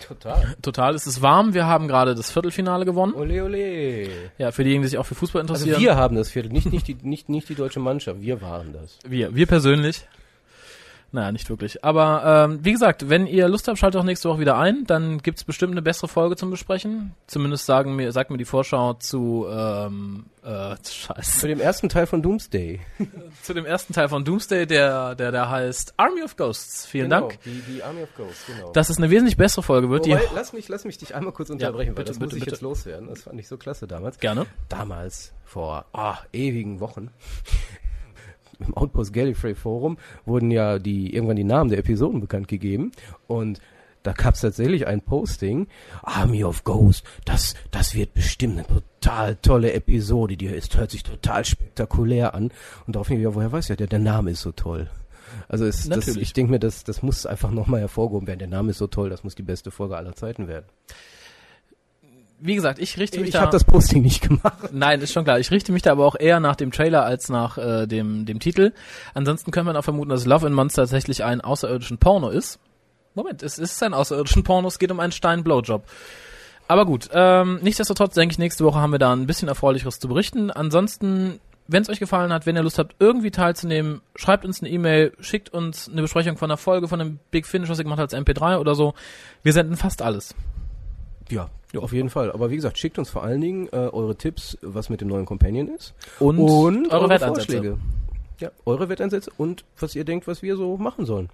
total. Total, es ist warm. Wir haben gerade das Viertelfinale gewonnen. Ole, ole. Ja, für diejenigen, die sich auch für Fußball Also interessieren. wir haben das Viertel, nicht, nicht, die, nicht, nicht die deutsche Mannschaft, wir waren das. Wir, wir persönlich. Naja, nicht wirklich. Aber ähm, wie gesagt, wenn ihr Lust habt, schaltet auch nächste Woche wieder ein. Dann gibt's bestimmt eine bessere Folge zum Besprechen. Zumindest sagen mir, sagt mir die Vorschau zu ähm, äh, Zu Scheiße. dem ersten Teil von Doomsday. zu dem ersten Teil von Doomsday, der, der, der heißt Army of Ghosts. Vielen Genau, Dank. Die, die Army of Ghosts, genau. Dass es eine wesentlich bessere Folge wird. Wobei, Die lass mich, lass mich dich einmal kurz unterbrechen, weil bitte, das muss bitte, ich bitte. jetzt loswerden. Das fand ich so klasse damals. gerne. Damals, vor ah, ewigen Wochen, im Outpost Gallifrey Forum wurden ja die irgendwann die Namen der Episoden bekannt gegeben und da gab es tatsächlich ein Posting, Army of Ghosts, das, das wird bestimmt eine total tolle Episode, die ist, hört sich total spektakulär an. Und daraufhin, ja, woher weiß ja, der, der Name ist so toll. Also es, das, ich denke mir, das, das muss einfach nochmal hervorgehoben werden. Der Name ist so toll, das muss die beste Folge aller Zeiten werden. Wie gesagt, ich richte mich Ich da. habe das Posting nicht gemacht. Nein, ist schon klar. Ich richte mich da aber auch eher nach dem Trailer als nach äh, dem, dem Titel. Ansonsten kann man auch vermuten, dass Love and Monster tatsächlich ein außerirdischen Porno ist. Moment, es ist ein außerirdischen Porno, es geht um einen Stein-Blowjob. Aber gut, ähm, nichtsdestotrotz denke ich, nächste Woche haben wir da ein bisschen Erfreulicheres zu berichten. Ansonsten, wenn es euch gefallen hat, wenn ihr Lust habt, irgendwie teilzunehmen, schreibt uns eine E-Mail, schickt uns eine Besprechung von einer Folge von einem Big Finish, was ihr gemacht habt, als MP3 oder so. Wir senden fast alles. Ja, auf jeden Fall. Aber wie gesagt, schickt uns vor allen Dingen äh, eure Tipps, was mit dem neuen Companion ist. Und, eure Wetteinsätze. Vorschläge. Ja, eure Wetteinsätze und was ihr denkt, was wir so machen sollen.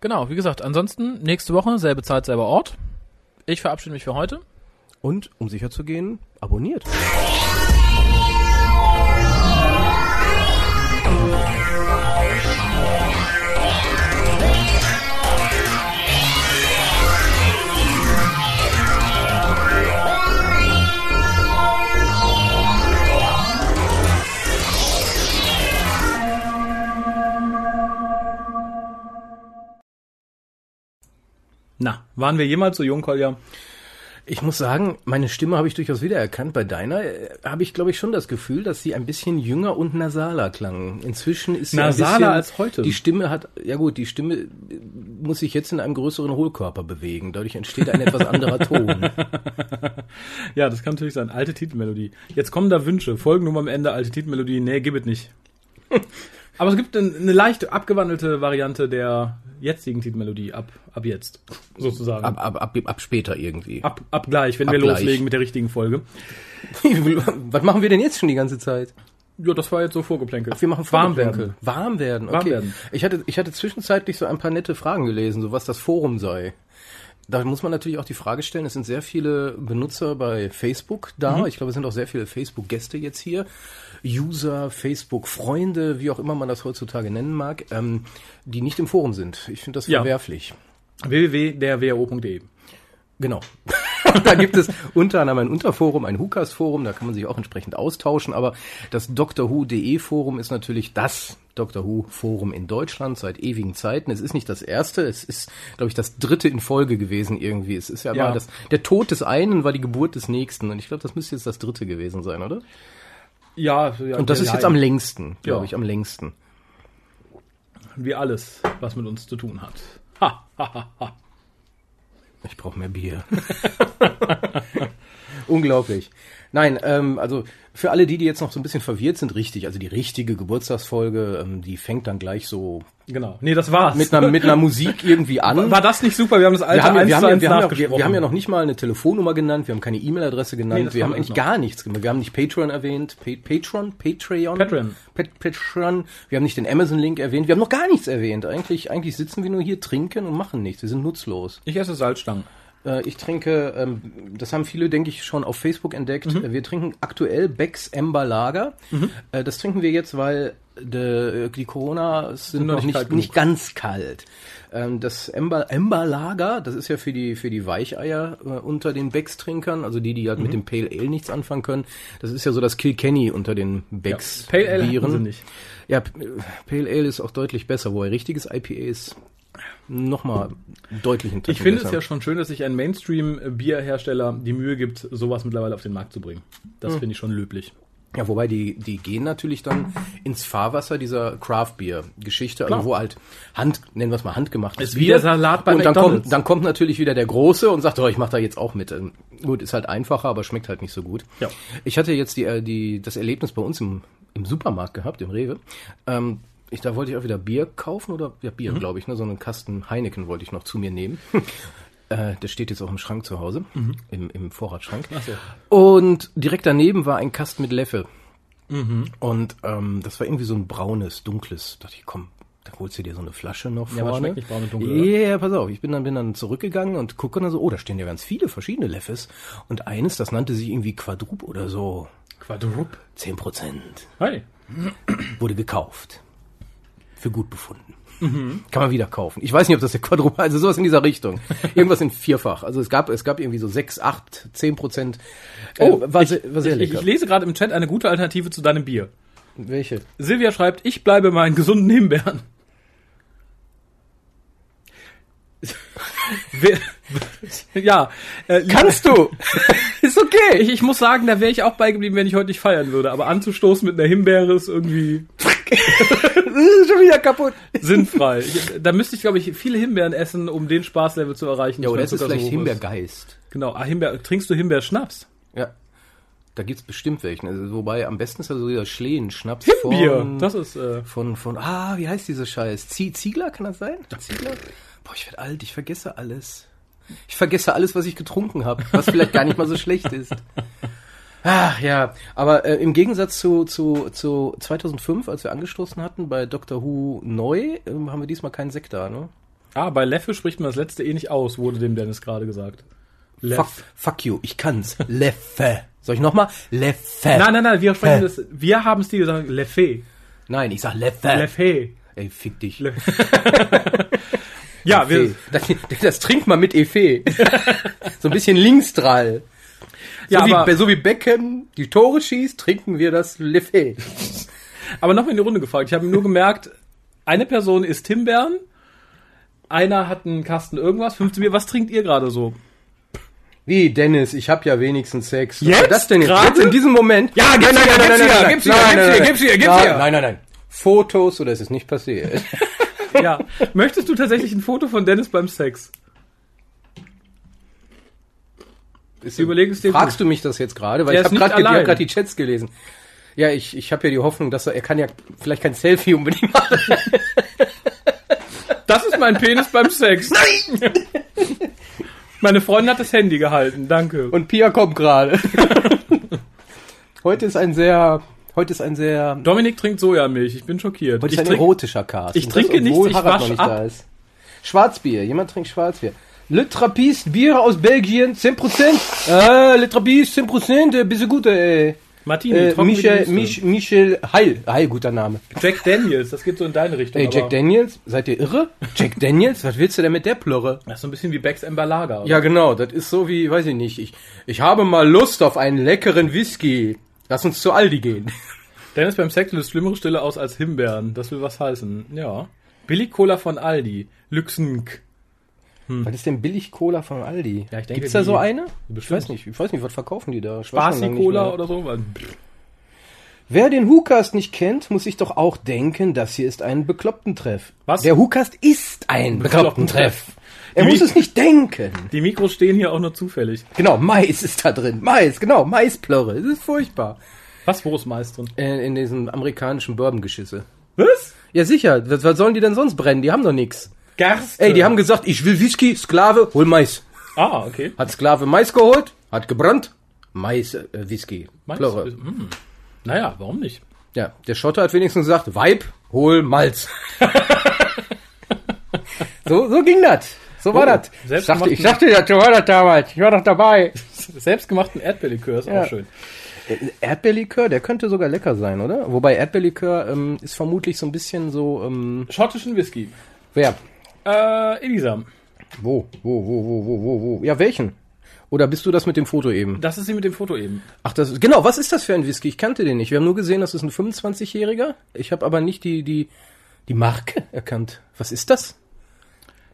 Genau, wie gesagt, ansonsten nächste Woche, selbe Zeit, selber Ort. Ich verabschiede mich für heute. Und um sicher zu gehen, abonniert. Na, waren wir jemals so jung, Kolja? Ich muss sagen, meine Stimme habe ich durchaus wiedererkannt. Bei deiner äh, habe ich, glaube ich, schon das Gefühl, dass sie ein bisschen jünger und nasaler klang. Inzwischen ist sie Nasaler ein bisschen, als heute. Die Stimme hat, ja gut, die Stimme äh, muss sich jetzt in einem größeren Hohlkörper bewegen. Dadurch entsteht ein etwas anderer Ton. Ja, das kann natürlich sein. Alte Titelmelodie. Jetzt kommen da Wünsche. Folgennummer am Ende, alte Titelmelodie. Nee, gib es nicht. Aber es gibt ein- eine leicht abgewandelte Variante der jetzigen Titelmelodie ab, ab jetzt. Sozusagen. Ab, ab, ab, ab später irgendwie. ab, ab gleich, wenn Ab wir gleich. loslegen mit der richtigen Folge. Was machen wir denn jetzt schon die ganze Zeit? Ja, das war jetzt so vorgeplänkelt. Wir machen warm Vorgeplänkel. werden. Warm werden, okay. Warm werden. Ich hatte, ich hatte zwischenzeitlich so ein paar nette Fragen gelesen, so was das Forum sei. Da muss man natürlich auch die Frage stellen, es sind sehr viele Benutzer bei Facebook da. Mhm. Ich glaube, es sind auch sehr viele Facebook-Gäste jetzt hier. User, Facebook-Freunde, wie auch immer man das heutzutage nennen mag, ähm, die nicht im Forum sind. Ich finde das Ja. verwerflich. www.derwro.de Genau. da gibt es unter anderem ein Unterforum, ein Hukas-Forum, da kann man sich auch entsprechend austauschen, aber das Who.de Forum ist natürlich das Doctor Who Forum in Deutschland seit ewigen Zeiten. Es ist nicht das erste, es ist, glaube ich, das dritte in Folge gewesen irgendwie. Es ist ja, Ja. das, der Tod des einen war die Geburt des nächsten und ich glaube, das müsste jetzt das dritte gewesen sein, oder? Ja, ja Und das ist jetzt am längsten, glaube Ja. ich, am längsten. Wie alles, was mit uns zu tun hat. Ha, ha, ha, ha. Ich brauche mehr Bier. Unglaublich. Nein, ähm, also für alle die, die jetzt noch so ein bisschen verwirrt sind, richtig. Also die richtige Geburtstagsfolge, ähm, die fängt dann gleich so Genau. Nee, das war's. mit einer, mit einer Musik irgendwie an. War das nicht super? Wir haben das alte wir haben, wir, haben, ja- wir, haben ja, wir, wir haben ja noch nicht mal eine Telefonnummer genannt, wir haben keine E-Mail-Adresse genannt, Nee, wir haben eigentlich noch. gar nichts gemacht. Wir haben nicht Patreon erwähnt, pa Patreon, Patreon, Patreon. Pat Patreon, wir haben nicht den Amazon-Link erwähnt, wir haben noch gar nichts erwähnt. Eigentlich, eigentlich sitzen wir nur hier, trinken und machen nichts, wir sind nutzlos. ich esse Salzstangen. Äh, ich trinke, ähm, das haben viele, denke ich, schon auf Facebook entdeckt. Mhm. Wir trinken aktuell Becks Ember Lager. Äh, das trinken wir jetzt, weil de, die Corona sind noch nicht nicht, ganz kalt. Ähm, das Ember, Ember Lager, das ist ja für die, für die Weicheier äh, unter den Becks-Trinkern, also die, die halt Mhm. mit dem Pale Ale nichts anfangen können. Das ist ja so das Kilkenny unter den Becks. Pale Ale Bieren. nicht. Ja, Pale Ale ist auch deutlich besser, wo ein richtiges IPA ist nochmal deutlich einen Ich finde es ja schon schön, dass sich ein Mainstream-Bierhersteller die Mühe gibt, sowas mittlerweile auf den Markt zu bringen. Hm. Das finde ich schon löblich. Ja, wobei die, die gehen natürlich dann ins Fahrwasser dieser Craft-Bier-Geschichte, also Klar. wo halt Hand, nennen wir es mal handgemachtes Ist wie der Salat bei und dann McDonald's. kommt, dann kommt natürlich wieder der Große und sagt, oh, ich mache da jetzt auch mit. Ähm, Gut, ist halt einfacher, aber schmeckt halt nicht so gut. Ja. Ich hatte jetzt die, äh, die, das Erlebnis bei uns im, im Supermarkt gehabt, im Rewe. Ähm, ich, da wollte ich auch wieder Bier kaufen oder ja Mhm. Bier, glaube ich, ne? So einen Kasten Heineken wollte ich noch zu mir nehmen. äh, der steht jetzt auch im Schrank zu Hause, Mhm. im, im Vorratsschrank. Und direkt daneben war ein Kasten mit Leffe. Und ähm, das war irgendwie so ein braunes, dunkles. Da dachte ich, komm, da holst du dir so eine Flasche noch Ja, vorne. schmeckt nicht braun und dunkel, Ja, ja, pass auf. Ich bin dann, bin dann zurückgegangen und gucke dann so, oh, da stehen ja ganz viele verschiedene Leffes. Und eines, das nannte sich irgendwie Quadrup oder so. Quadrup. 10 Prozent. Hi. Wurde gekauft. Für gut befunden. Mhm. Kann man wieder kaufen. Ich weiß nicht, ob das der Quadrup, also sowas in dieser Richtung. Irgendwas in vierfach. Also es gab, es gab irgendwie so 6, 8, 10 Prozent. Äh, Oh, war, ich, sehr, war sehr ich, ich lese gerade im Chat eine gute Alternative zu deinem Bier. Welche? Silvia schreibt, ich bleibe meinen gesunden Himbeeren. Ja, äh, Kannst du? Ist okay. ich, ich muss sagen, da wäre ich auch beigeblieben, wenn ich heute nicht feiern würde. Aber anzustoßen mit einer Himbeere ist irgendwie schon wieder kaputt. sinnfrei. Ich, da müsste ich, glaube ich, viele Himbeeren essen, um den Spaßlevel zu erreichen. Ja, oder das ist vielleicht so Himbeergeist. Genau, ah, Himbeer, trinkst du Himbeerschnaps? Ja. Da gibt's bestimmt welchen. Also, wobei am besten ist ja so dieser Schlehen-Schnaps Bier, von, das ist, äh, von, von, ah, wie heißt diese Scheiß? Zie Ziegler, kann das sein? Ziegler? Boah, ich werde alt, ich vergesse alles. Ich vergesse alles, was ich getrunken habe, was vielleicht gar nicht mal so schlecht ist. Ach ja, aber äh, im Gegensatz zu, zu, zu 2005, als wir angestoßen hatten bei Doctor Who neu, ähm, haben wir diesmal keinen Sekt da, ne? ah, bei Leffe spricht man das letzte eh nicht aus, wurde dem Dennis gerade gesagt. Leff. Fuck, fuck you, ich kann's. Leffe. Soll ich nochmal? Leffe. Nein, nein, nein, wir sprechen das, wir haben es dir gesagt, Leffe. Nein, ich sag Leffe. Leffe. Ey, fick dich. Le- Ja, wir, Efe. Das, das trinkt man mit Efe. so ein bisschen Linksdrall. So, Ja, wie, so wie Beckham die Tore schießt, trinken wir das Leffe. aber noch mal in die Runde gefragt. Ich habe nur gemerkt, eine Person isst Himbeeren, einer hat einen Kasten irgendwas, 15 Bier. Was trinkt ihr gerade so? Wie, Dennis, ich hab ja wenigstens Sex. Was Jetzt? war das denn jetzt? Gerade? Jetzt in diesem Moment? Ja, gib's gib's gib's nein, gib's nein, her, nein. gib's her, gib's nein, her. Nein, nein, nein. Fotos oder ist es nicht passiert? Ja. Möchtest du tatsächlich ein Foto von Dennis beim Sex? Ist, Überleg es dir Fragst gut. du mich das jetzt gerade? Weil Der ich habe gerade hab die Chats gelesen. Ja, ich, ich habe ja die Hoffnung, dass er, er kann ja vielleicht kein Selfie unbedingt machen. Das ist mein Penis beim Sex. Nein! Meine Freundin hat das Handy gehalten, danke. Und Pia kommt gerade. heute ist ein sehr, heute ist ein sehr, Dominik trinkt Sojamilch, ich bin schockiert. heute Ich ist ein trink, erotischer Cast. ich trinke nichts, obwohl ich wasch noch nicht ab. da ist. Schwarzbier, jemand trinkt Schwarzbier. Le Trappiste, Bier aus Belgien, 10%. Ah, Le Trappiste, 10%, äh, bist du gut, ey. Martini, Äh, Michel, Mich, Michel Heil, Heil, guter Name. Jack Daniels, das geht so in deine Richtung. Ey, Jack Daniels, seid ihr irre? Jack Daniels, was willst du denn mit der Plörre? Das ist so ein bisschen wie Becks Ember Lager. Ja, genau, das ist so wie, weiß ich nicht, ich, ich habe mal Lust auf einen leckeren Whisky. Lass uns zu Aldi gehen. Dennis beim Sex löst schlimmere Stille aus als Himbeeren. Das will was heißen. Ja. Billig Cola von Aldi. Lüxenk. Was ist denn billig Cola von Aldi? Ja, denke, Gibt's da so eine? Ich weiß nicht, ich weiß nicht, was verkaufen die da? Ich weiß schon Spasi lange nicht Cola mehr. oder so. Wer den WhoCast nicht kennt, muss sich doch auch denken, das hier ist ein Bekloppten-Treff. Was? Der WhoCast ist ein Bekloppten-Treff. Bekloppten-Treff. Er muss es nicht denken. Die Mikros stehen hier auch nur zufällig. Genau, Mais ist da drin. Mais, genau, Maisplörre. Das ist furchtbar. Was, wo ist Mais drin? In, in diesen amerikanischen Bourbon-Geschisse. Was? Ja, sicher. Was, was sollen die denn sonst brennen? Die haben doch nix. Gerste. Ey, die haben gesagt, ich will Whisky, Sklave, hol Mais. Ah, okay. Hat Sklave Mais geholt, hat gebrannt, Mais, äh, Whisky. Mais, Plörre. hm. Naja, warum nicht? Ja, der Schotter hat wenigstens gesagt, Weib, hol Malz. so, so ging das. So war Oh, das. Ich sagte, ich ja, so war das damals. Ich war doch dabei. Selbstgemachten Erdbeerlikör ist Ja. auch schön. Erdbeerlikör, der könnte sogar lecker sein, oder? Wobei Erdbeerlikör ähm, ist vermutlich so ein bisschen so, ähm, Schottischen Whisky. wer? Äh, Elisa. Wo? Wo, wo, wo, wo, wo, wo? Ja, welchen? Oder bist du das mit dem Foto eben? Das ist sie mit dem Foto eben. Ach, das genau, was ist das für ein Whisky? Ich kannte den nicht. Wir haben nur gesehen, das ist ein 25-Jähriger. Ich habe aber nicht die, die, die Marke erkannt. Was ist das?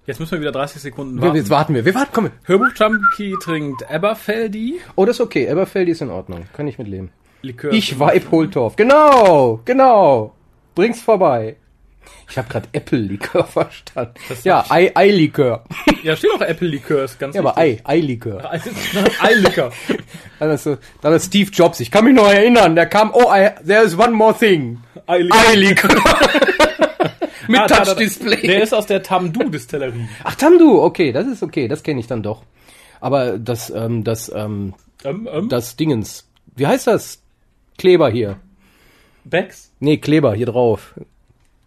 Jetzt müssen wir wieder 30 Sekunden warten. jetzt warten wir. Wir warten, komm. Hörbuch Junkie trinkt Eberfeldi. Oh, das ist okay. Eberfeldi ist in Ordnung. Kann ich mitleben. Likör. Ich Weib Holtorf. Genau, genau. Bring's vorbei. Ich habe gerade Apple-Likör verstanden. Ja, Ei- Ei-Likör. Ja, steht auch Apple Likör, ist ganz Ja, aber Ei, Ei-Likör. Ei. Eilikör. Dann ist, so- dann ist Steve Jobs. Ich kann mich noch erinnern. Der kam, oh, I, there is one more thing. Eilikör. Mit Ah. Touch-Display. Der ist aus der Tamdu-Distillerie. Ach, Tamdu, okay, das ist okay, das kenne ich dann doch. Aber das, ähm, das, ähm, Ähm, ähm, das Dingens, wie heißt das? Kleber hier. Becks. Nee, Kleber hier drauf.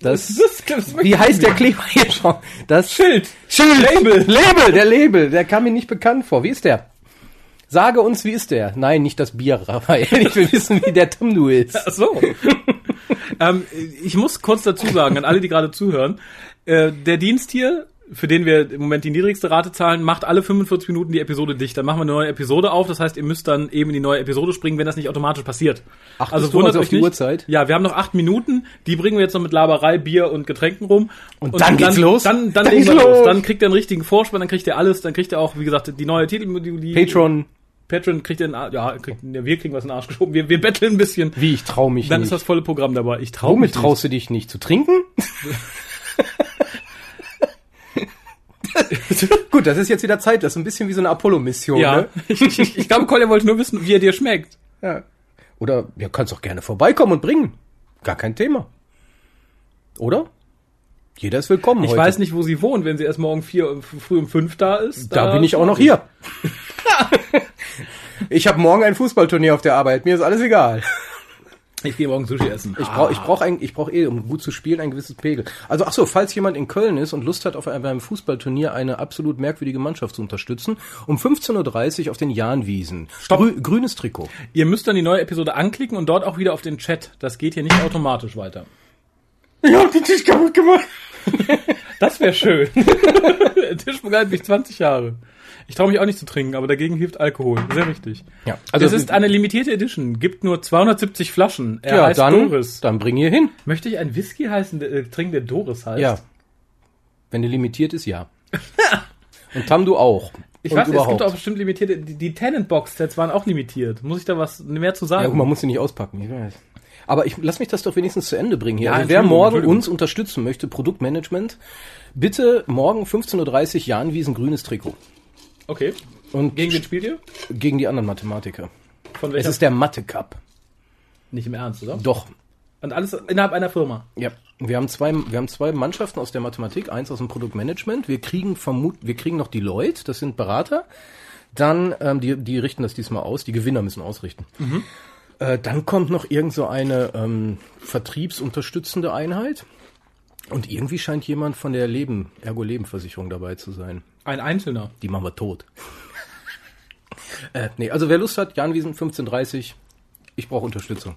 Das, Das, das wie heißt der Kleber hier schon? Das Schild. Schild. Label. Label, der Label, der kam mir nicht bekannt vor. Wie ist der? Sage uns, wie ist der? Nein, nicht das Bier, Raphael. Ich will wissen, wie der Tamdu ist. Ach so. ähm, ich muss kurz dazu sagen, an alle, die gerade zuhören, äh, der Dienst hier, für den wir im Moment die niedrigste Rate zahlen, macht alle 45 Minuten die Episode dicht. Dann machen wir eine neue Episode auf. Das heißt, ihr müsst dann eben in die neue Episode springen, wenn das nicht automatisch passiert. Achtest du also auf die Uhrzeit? Ja, wir haben noch acht Minuten. Die bringen wir jetzt noch mit Laberei, Bier und Getränken rum. Und dann geht's los? Dann, dann, Dann legen wir los. los. Dann kriegt er einen richtigen Vorspann, dann kriegt er alles. Dann kriegt er auch, wie gesagt, die neue Titel. Die, Patreon, Patreon kriegt den, ja, kriegt, ja, wir kriegen was in den Arsch geschoben. Wir, wir betteln ein bisschen. wie ich trau mich Dann nicht. ist das volle Programm dabei. Ich traue Womit mich nicht. traust du dich nicht? Zu trinken? Gut, das ist jetzt wieder Zeit. Das ist ein bisschen wie so eine Apollo-Mission. Ja, Ne? ich, ich, ich glaube, Colin wollte nur wissen, wie er dir schmeckt. ja. Oder ihr könnt auch gerne vorbeikommen und bringen. Gar kein Thema. Oder? Jeder ist willkommen Ich heute. weiß nicht, wo sie wohnt, wenn sie erst morgen vier, früh um fünf da ist. Da bin ich auch noch hier. ich habe morgen ein Fußballturnier auf der Arbeit. Mir ist alles egal. Ich gehe morgen Sushi essen. Ich brauche ich brauch ein, ich brauch eh, um gut zu spielen, ein gewisses Pegel. Also ach so, falls jemand in Köln ist und Lust hat, auf einem Fußballturnier eine absolut merkwürdige Mannschaft zu unterstützen, um 15.30 Uhr auf den Jahnwiesen. Grü grünes Trikot. Ihr müsst dann die neue Episode anklicken und dort auch wieder auf den Chat. Das geht hier nicht automatisch weiter. Ich hab den Tisch kaputt gemacht. Das wäre schön. Der Tisch begleitet mich 20 Jahre. Ich traue mich auch nicht zu trinken, aber dagegen hilft Alkohol. Sehr wichtig. Ja, Also es ist eine limitierte Edition, gibt nur 270 Flaschen. Er ja, heißt dann, Doris. dann bring ihr hin. Möchte ich einen Whisky heißen, äh, trinken, der Doris heißt? Ja. Wenn der limitiert ist, ja. und Tamdu auch. Ich und weiß, es überhaupt. gibt auch bestimmt limitierte, die, die Tenant-Box-Sets waren auch limitiert. Muss ich da was mehr zu sagen? Ja, guck, man muss sie nicht auspacken, ich weiß. Aber ich lass mich das doch wenigstens zu Ende bringen hier. Ja, also wer morgen uns unterstützen möchte, Produktmanagement, bitte morgen 15.30 Uhr Jahnwiesen grünes Trikot. Okay. Und Gegen wen spielt ihr? gegen die anderen Mathematiker. Von Es welcher? ist der Mathe Cup. nicht im Ernst, oder? Doch. Und alles innerhalb einer Firma. Ja. Wir haben zwei, wir haben zwei Mannschaften aus der Mathematik, eins aus dem Produktmanagement. Wir kriegen vermut, wir kriegen noch die Leute, das sind Berater. Dann, ähm, die, die richten das diesmal aus, die Gewinner müssen ausrichten. Äh, dann kommt noch irgend so eine ähm, vertriebsunterstützende Einheit. Und irgendwie scheint jemand von der Leben, Ergo-Lebenversicherung dabei zu sein. Ein Einzelner. Die machen wir tot. äh, nee, also wer Lust hat, Janwiesen 1530, ich brauche Unterstützung.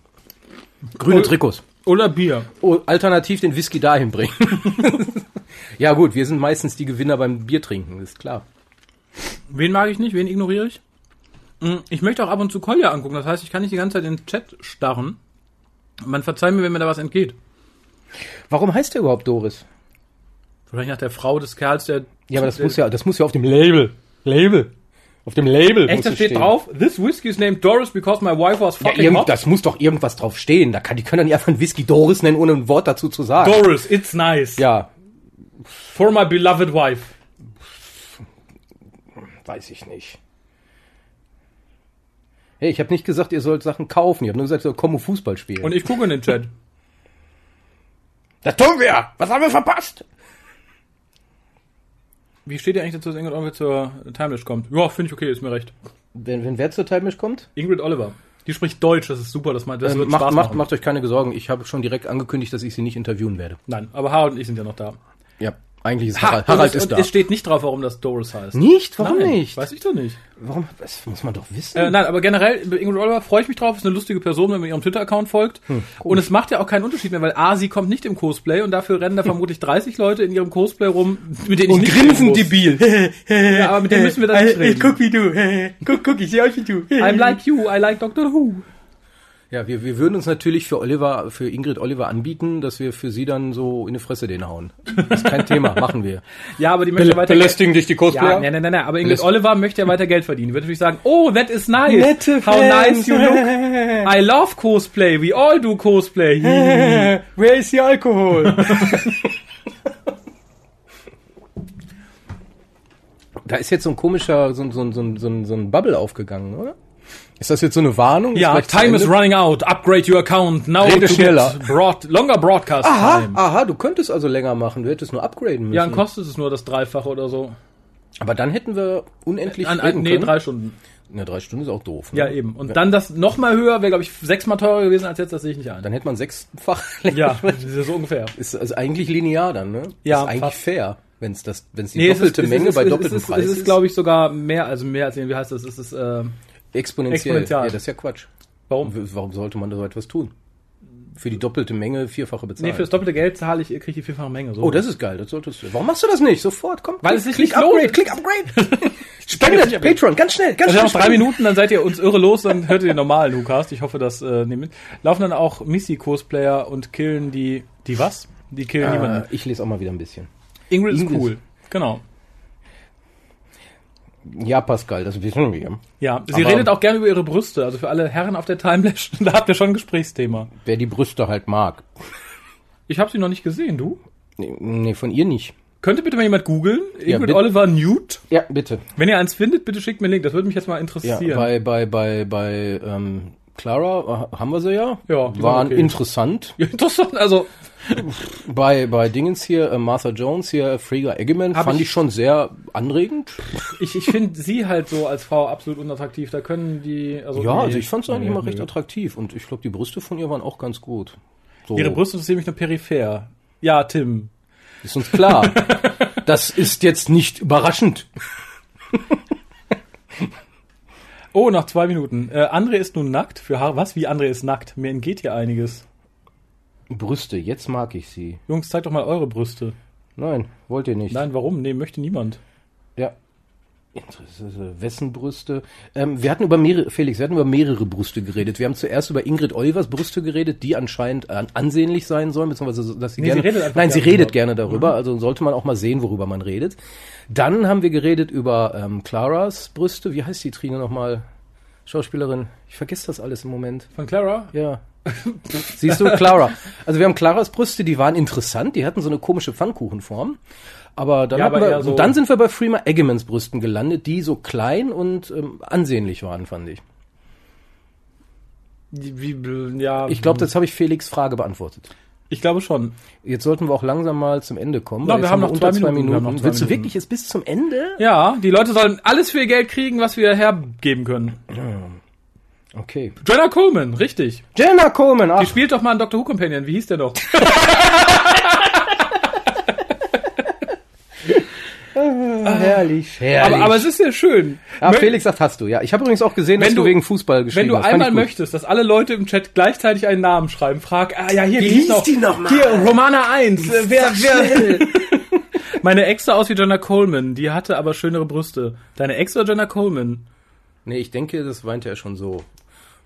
Grüne Trikots. Oder Bier. Oh, alternativ den Whisky dahin bringen. ja gut, wir sind meistens die Gewinner beim Biertrinken, ist klar. Wen mag ich nicht? Wen ignoriere ich? Hm, Ich möchte auch ab und zu Kolja angucken. Das heißt, ich kann nicht die ganze Zeit in den Chat starren. Man verzeiht mir, wenn mir da was entgeht. Warum heißt der überhaupt Doris? Wahrscheinlich nach der Frau des Kerls, der... Ja, aber das muss ja, das muss ja auf dem Label. Label. Auf dem Label. Echt, da steht stehen. drauf, this whiskey is named Doris because my wife was Ja, fucking irgend, hot. das muss doch irgendwas drauf stehen. Da kann, die können doch nicht einfach einen Whisky Doris nennen, ohne ein Wort dazu zu sagen. Doris, it's nice. Ja, For my beloved wife. weiß ich nicht. Hey, ich habe nicht gesagt, ihr sollt Sachen kaufen. Ich habe nur gesagt, ihr sollt kommen Fußball spielen. Und ich gucke in den Chat. das tun wir! Was haben wir verpasst? Wie steht ihr eigentlich dazu, dass Ingrid Oliver zur Timelash kommt? Ja, finde ich okay, ist mir recht. Wenn, wenn wer zur Timelash kommt? Ingrid Oliver. Die spricht Deutsch, das ist super, das, meint, das Ähm, wird macht, macht, macht euch keine Sorgen. Ich habe schon direkt angekündigt, dass ich sie nicht interviewen werde. Nein, aber Harald und ich sind ja noch da. Ja, eigentlich ist Ha, Harald, und Harald es, ist und da. es steht nicht drauf, warum das Doris heißt. nicht? Warum Nein, nicht? Weiß ich doch nicht. Warum? Das muss man doch wissen. Äh, nein, aber generell, Ingrid Oliver freue ich mich drauf. Ist eine lustige Person, wenn man ihrem Twitter-Account folgt. Hm, und es macht ja auch keinen Unterschied mehr, weil A, sie kommt nicht im Cosplay und dafür rennen da vermutlich 30 Leute in ihrem Cosplay rum, mit denen ich nicht reden muss. debil. Ja, aber mit denen müssen wir dann nicht reden. wie du. guck, guck, ich sehe euch wie du. I'm like you, I like Doctor Who. Ja, wir, wir würden uns natürlich für Oliver, für Ingrid Oliver anbieten, dass wir für sie dann so in die Fresse den hauen. Das ist kein Thema, machen wir. Ja, aber die möchte ja weiter dich die Ja, nein, nein, nein, nein, aber Ingrid Beläst- Oliver möchte ja weiter Geld verdienen. Die wird natürlich sagen, oh, that is nice. Nette How Fans. nice you look. I love Cosplay. We all do Cosplay. Wer ist hier Alkohol? da ist jetzt so ein komischer, so, so, so, so, so ein Bubble aufgegangen, oder? Ist das jetzt so eine Warnung? ja, Ist time is running out. Upgrade your account now Rede schneller. broad, longer broadcast Aha, time. aha, du könntest also länger machen. Du hättest nur upgraden müssen. Ja, dann kostet es nur das Dreifache oder so. Aber dann hätten wir unendlich An, nee, können. drei Stunden. Ja, drei Stunden ist auch doof. Ne? Ja, eben. Und dann das noch mal höher wäre, glaube ich, sechsmal teurer gewesen als jetzt. Das sehe ich nicht ein. Dann hätte man sechsfach länger. ja, das ist so ungefähr. Ist also eigentlich linear dann, ne? Ja, Ist eigentlich fast. fair, wenn es das, wenn es die Nee, es doppelte ist, Menge es ist, bei es doppeltem ist, Preis Es ist, glaube ich, sogar mehr, also mehr als, wie heißt das? Es ist, äh, exponentiell. exponentiell. Ja, das ist ja Quatsch. warum? Warum sollte man so etwas tun? Für die doppelte Menge vierfache bezahlen. Nee, für das doppelte Geld zahle ich, kriege ich die vierfache Menge. So. oh, das ist geil. Das solltest du. Warum machst du das nicht? Sofort, komm. Weil klick, es sich klick nicht Upgrade, klick Upgrade. Spendet, Patreon, ganz schnell, ganz Also wir haben schnell. noch drei. Minuten, dann seid ihr uns irre los, dann hört ihr den normalen WhoCast. Ich hoffe, das äh, nehmen. Laufen dann auch Missy-Cosplayer und killen die, die was? Die killen Äh, niemanden. ich lese auch mal wieder ein bisschen. Ingrid ist Ingrid. cool. Genau. Ja, Pascal, das wissen wir. Ja, sie Aber- redet auch gerne über ihre Brüste. Also für alle Herren auf der Timelash, da habt ihr schon ein Gesprächsthema. Wer die Brüste halt mag. Ich habe sie noch nicht gesehen, du? Nee, nee, von ihr nicht. Könnte bitte mal jemand googeln? Ingrid bitte. Oliver Nude? Ja, bitte. Wenn ihr eins findet, bitte schickt mir einen Link. Das würde mich jetzt mal Ja, interessieren. bei, bei, bei, bei ähm, Clara äh, haben wir sie ja. Ja, die waren waren okay. interessant. Ja, Interessant, also Bei, bei Dingens hier, äh, Martha Jones hier, Frigga Eggeman, Hab fand ich- ich schon sehr anregend. ich, ich finde sie halt so als Frau absolut unattraktiv. Da können die. Also Ja, nee. also ich fand es eigentlich Nee, immer recht nee. attraktiv und ich glaube, die Brüste von ihr waren auch ganz gut. So, Ihre Brüste interessieren mich nur peripher. Ja, Tim. ist uns klar. das ist jetzt nicht überraschend. Oh, nach zwei Minuten. Äh, André ist nun nackt. Für Haar was? Wie André ist nackt? Mir entgeht hier einiges. Brüste, jetzt mag ich sie. Jungs, zeigt doch mal eure Brüste. Nein, wollt ihr nicht. Nein, warum? Nee, möchte niemand. Ja. Interessante Wessen Brüste? Ähm, wir hatten über mehrere, Felix, wir hatten über mehrere Brüste geredet. Wir haben zuerst über Ingrid Olivers Brüste geredet, die anscheinend äh, ansehnlich sein sollen, beziehungsweise dass sie Nee, sie gerne. redet einfach nein, sie gerne redet darüber. gerne darüber, also sollte man auch mal sehen, worüber man redet. Dann haben wir geredet über ähm, Claras Brüste. Wie heißt die Trine nochmal? Schauspielerin. Ich vergesse das alles im Moment. Von Clara? Ja. Siehst du, Clara. Also wir haben Claras Brüste, die waren interessant, die hatten so eine komische Pfannkuchenform. Aber dann, Ja, aber wir, so- und dann sind wir bei Freema Eggemans Brüsten gelandet, die so klein und ähm, ansehnlich waren, fand ich. Wie, ja. Ich glaube, das habe ich Felix Frage beantwortet. Ich glaube schon. Jetzt sollten wir auch langsam mal zum Ende kommen. Ja, weil wir jetzt haben noch unter zwei Minuten, wir haben noch zwei Willst du Minuten. wirklich jetzt bis zum Ende? Ja, die Leute sollen alles für ihr Geld kriegen, was wir hergeben können. Okay. Jenna Coleman, richtig. Jenna Coleman, Die ach, spielt doch mal einen Doctor Who Companion. Wie hieß der doch? herrlich, herrlich. aber, aber es ist ja schön. ah, Mö- Felix sagt, hast du, ja. Ich habe übrigens auch gesehen, dass Wenn du, du- wegen Fußball geschrieben Wenn du hast. Einmal möchtest, dass alle Leute im Chat gleichzeitig einen Namen schreiben, frag, ah ja, hier, Wie hieß hieß die noch mal? Hier, Romana 1. Äh, wer, wer? Meine Ex sah aus wie Jenna Coleman, die hatte aber schönere Brüste. Deine Ex oder Jenna Coleman? Nee, ich denke, das weinte er schon so.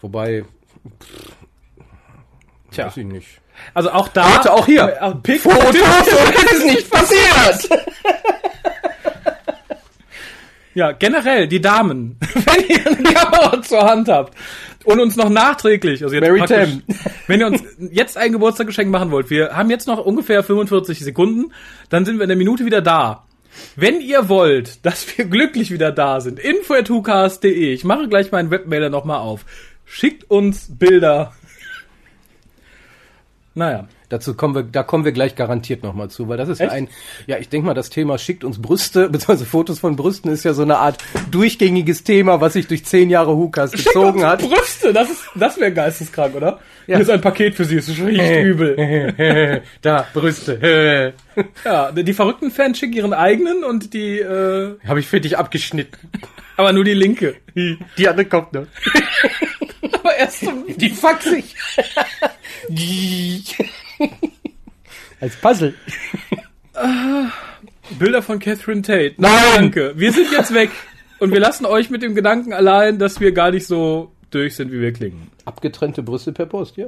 Wobei, Tja. weiß ich nicht. Also auch da. Warte, auch hier. Äh, Pick, so ist es nicht passiert. Ja, generell, die Damen, wenn ihr eine Kamera zur Hand habt und uns noch nachträglich, also jetzt Mary praktisch, Tam. wenn ihr uns jetzt ein Geburtstagsgeschenk machen wollt, wir haben jetzt noch ungefähr 45 Sekunden, dann sind wir in der Minute wieder da. Wenn ihr wollt, dass wir glücklich wieder da sind, info.hucast.de, ich mache gleich meinen Webmailer nochmal auf. Schickt uns Bilder. Naja. Dazu kommen wir, da kommen wir gleich garantiert nochmal zu, weil das ist ja Echt? ein, ja, ich denke mal, das Thema schickt uns Brüste, beziehungsweise Fotos von Brüsten ist ja so eine Art durchgängiges Thema, was sich durch zehn Jahre Hukas Schickt gezogen hat. Brüste, das ist, das wäre geisteskrank, oder? Ja. Hier ist ein Paket für Sie, es riecht übel. da, Brüste. Ja, die verrückten Fans schicken ihren eigenen und die, äh, Habe ich für dich abgeschnitten. aber nur die linke. Die andere kommt noch. Aber erst zum, Die faxig. Als Puzzle. Bilder von Catherine Tate. Nein! Danke. Wir sind jetzt weg. Und wir lassen euch mit dem Gedanken allein, dass wir gar nicht so durch sind, wie wir klingen. Abgetrennte Brüste per Post, ja.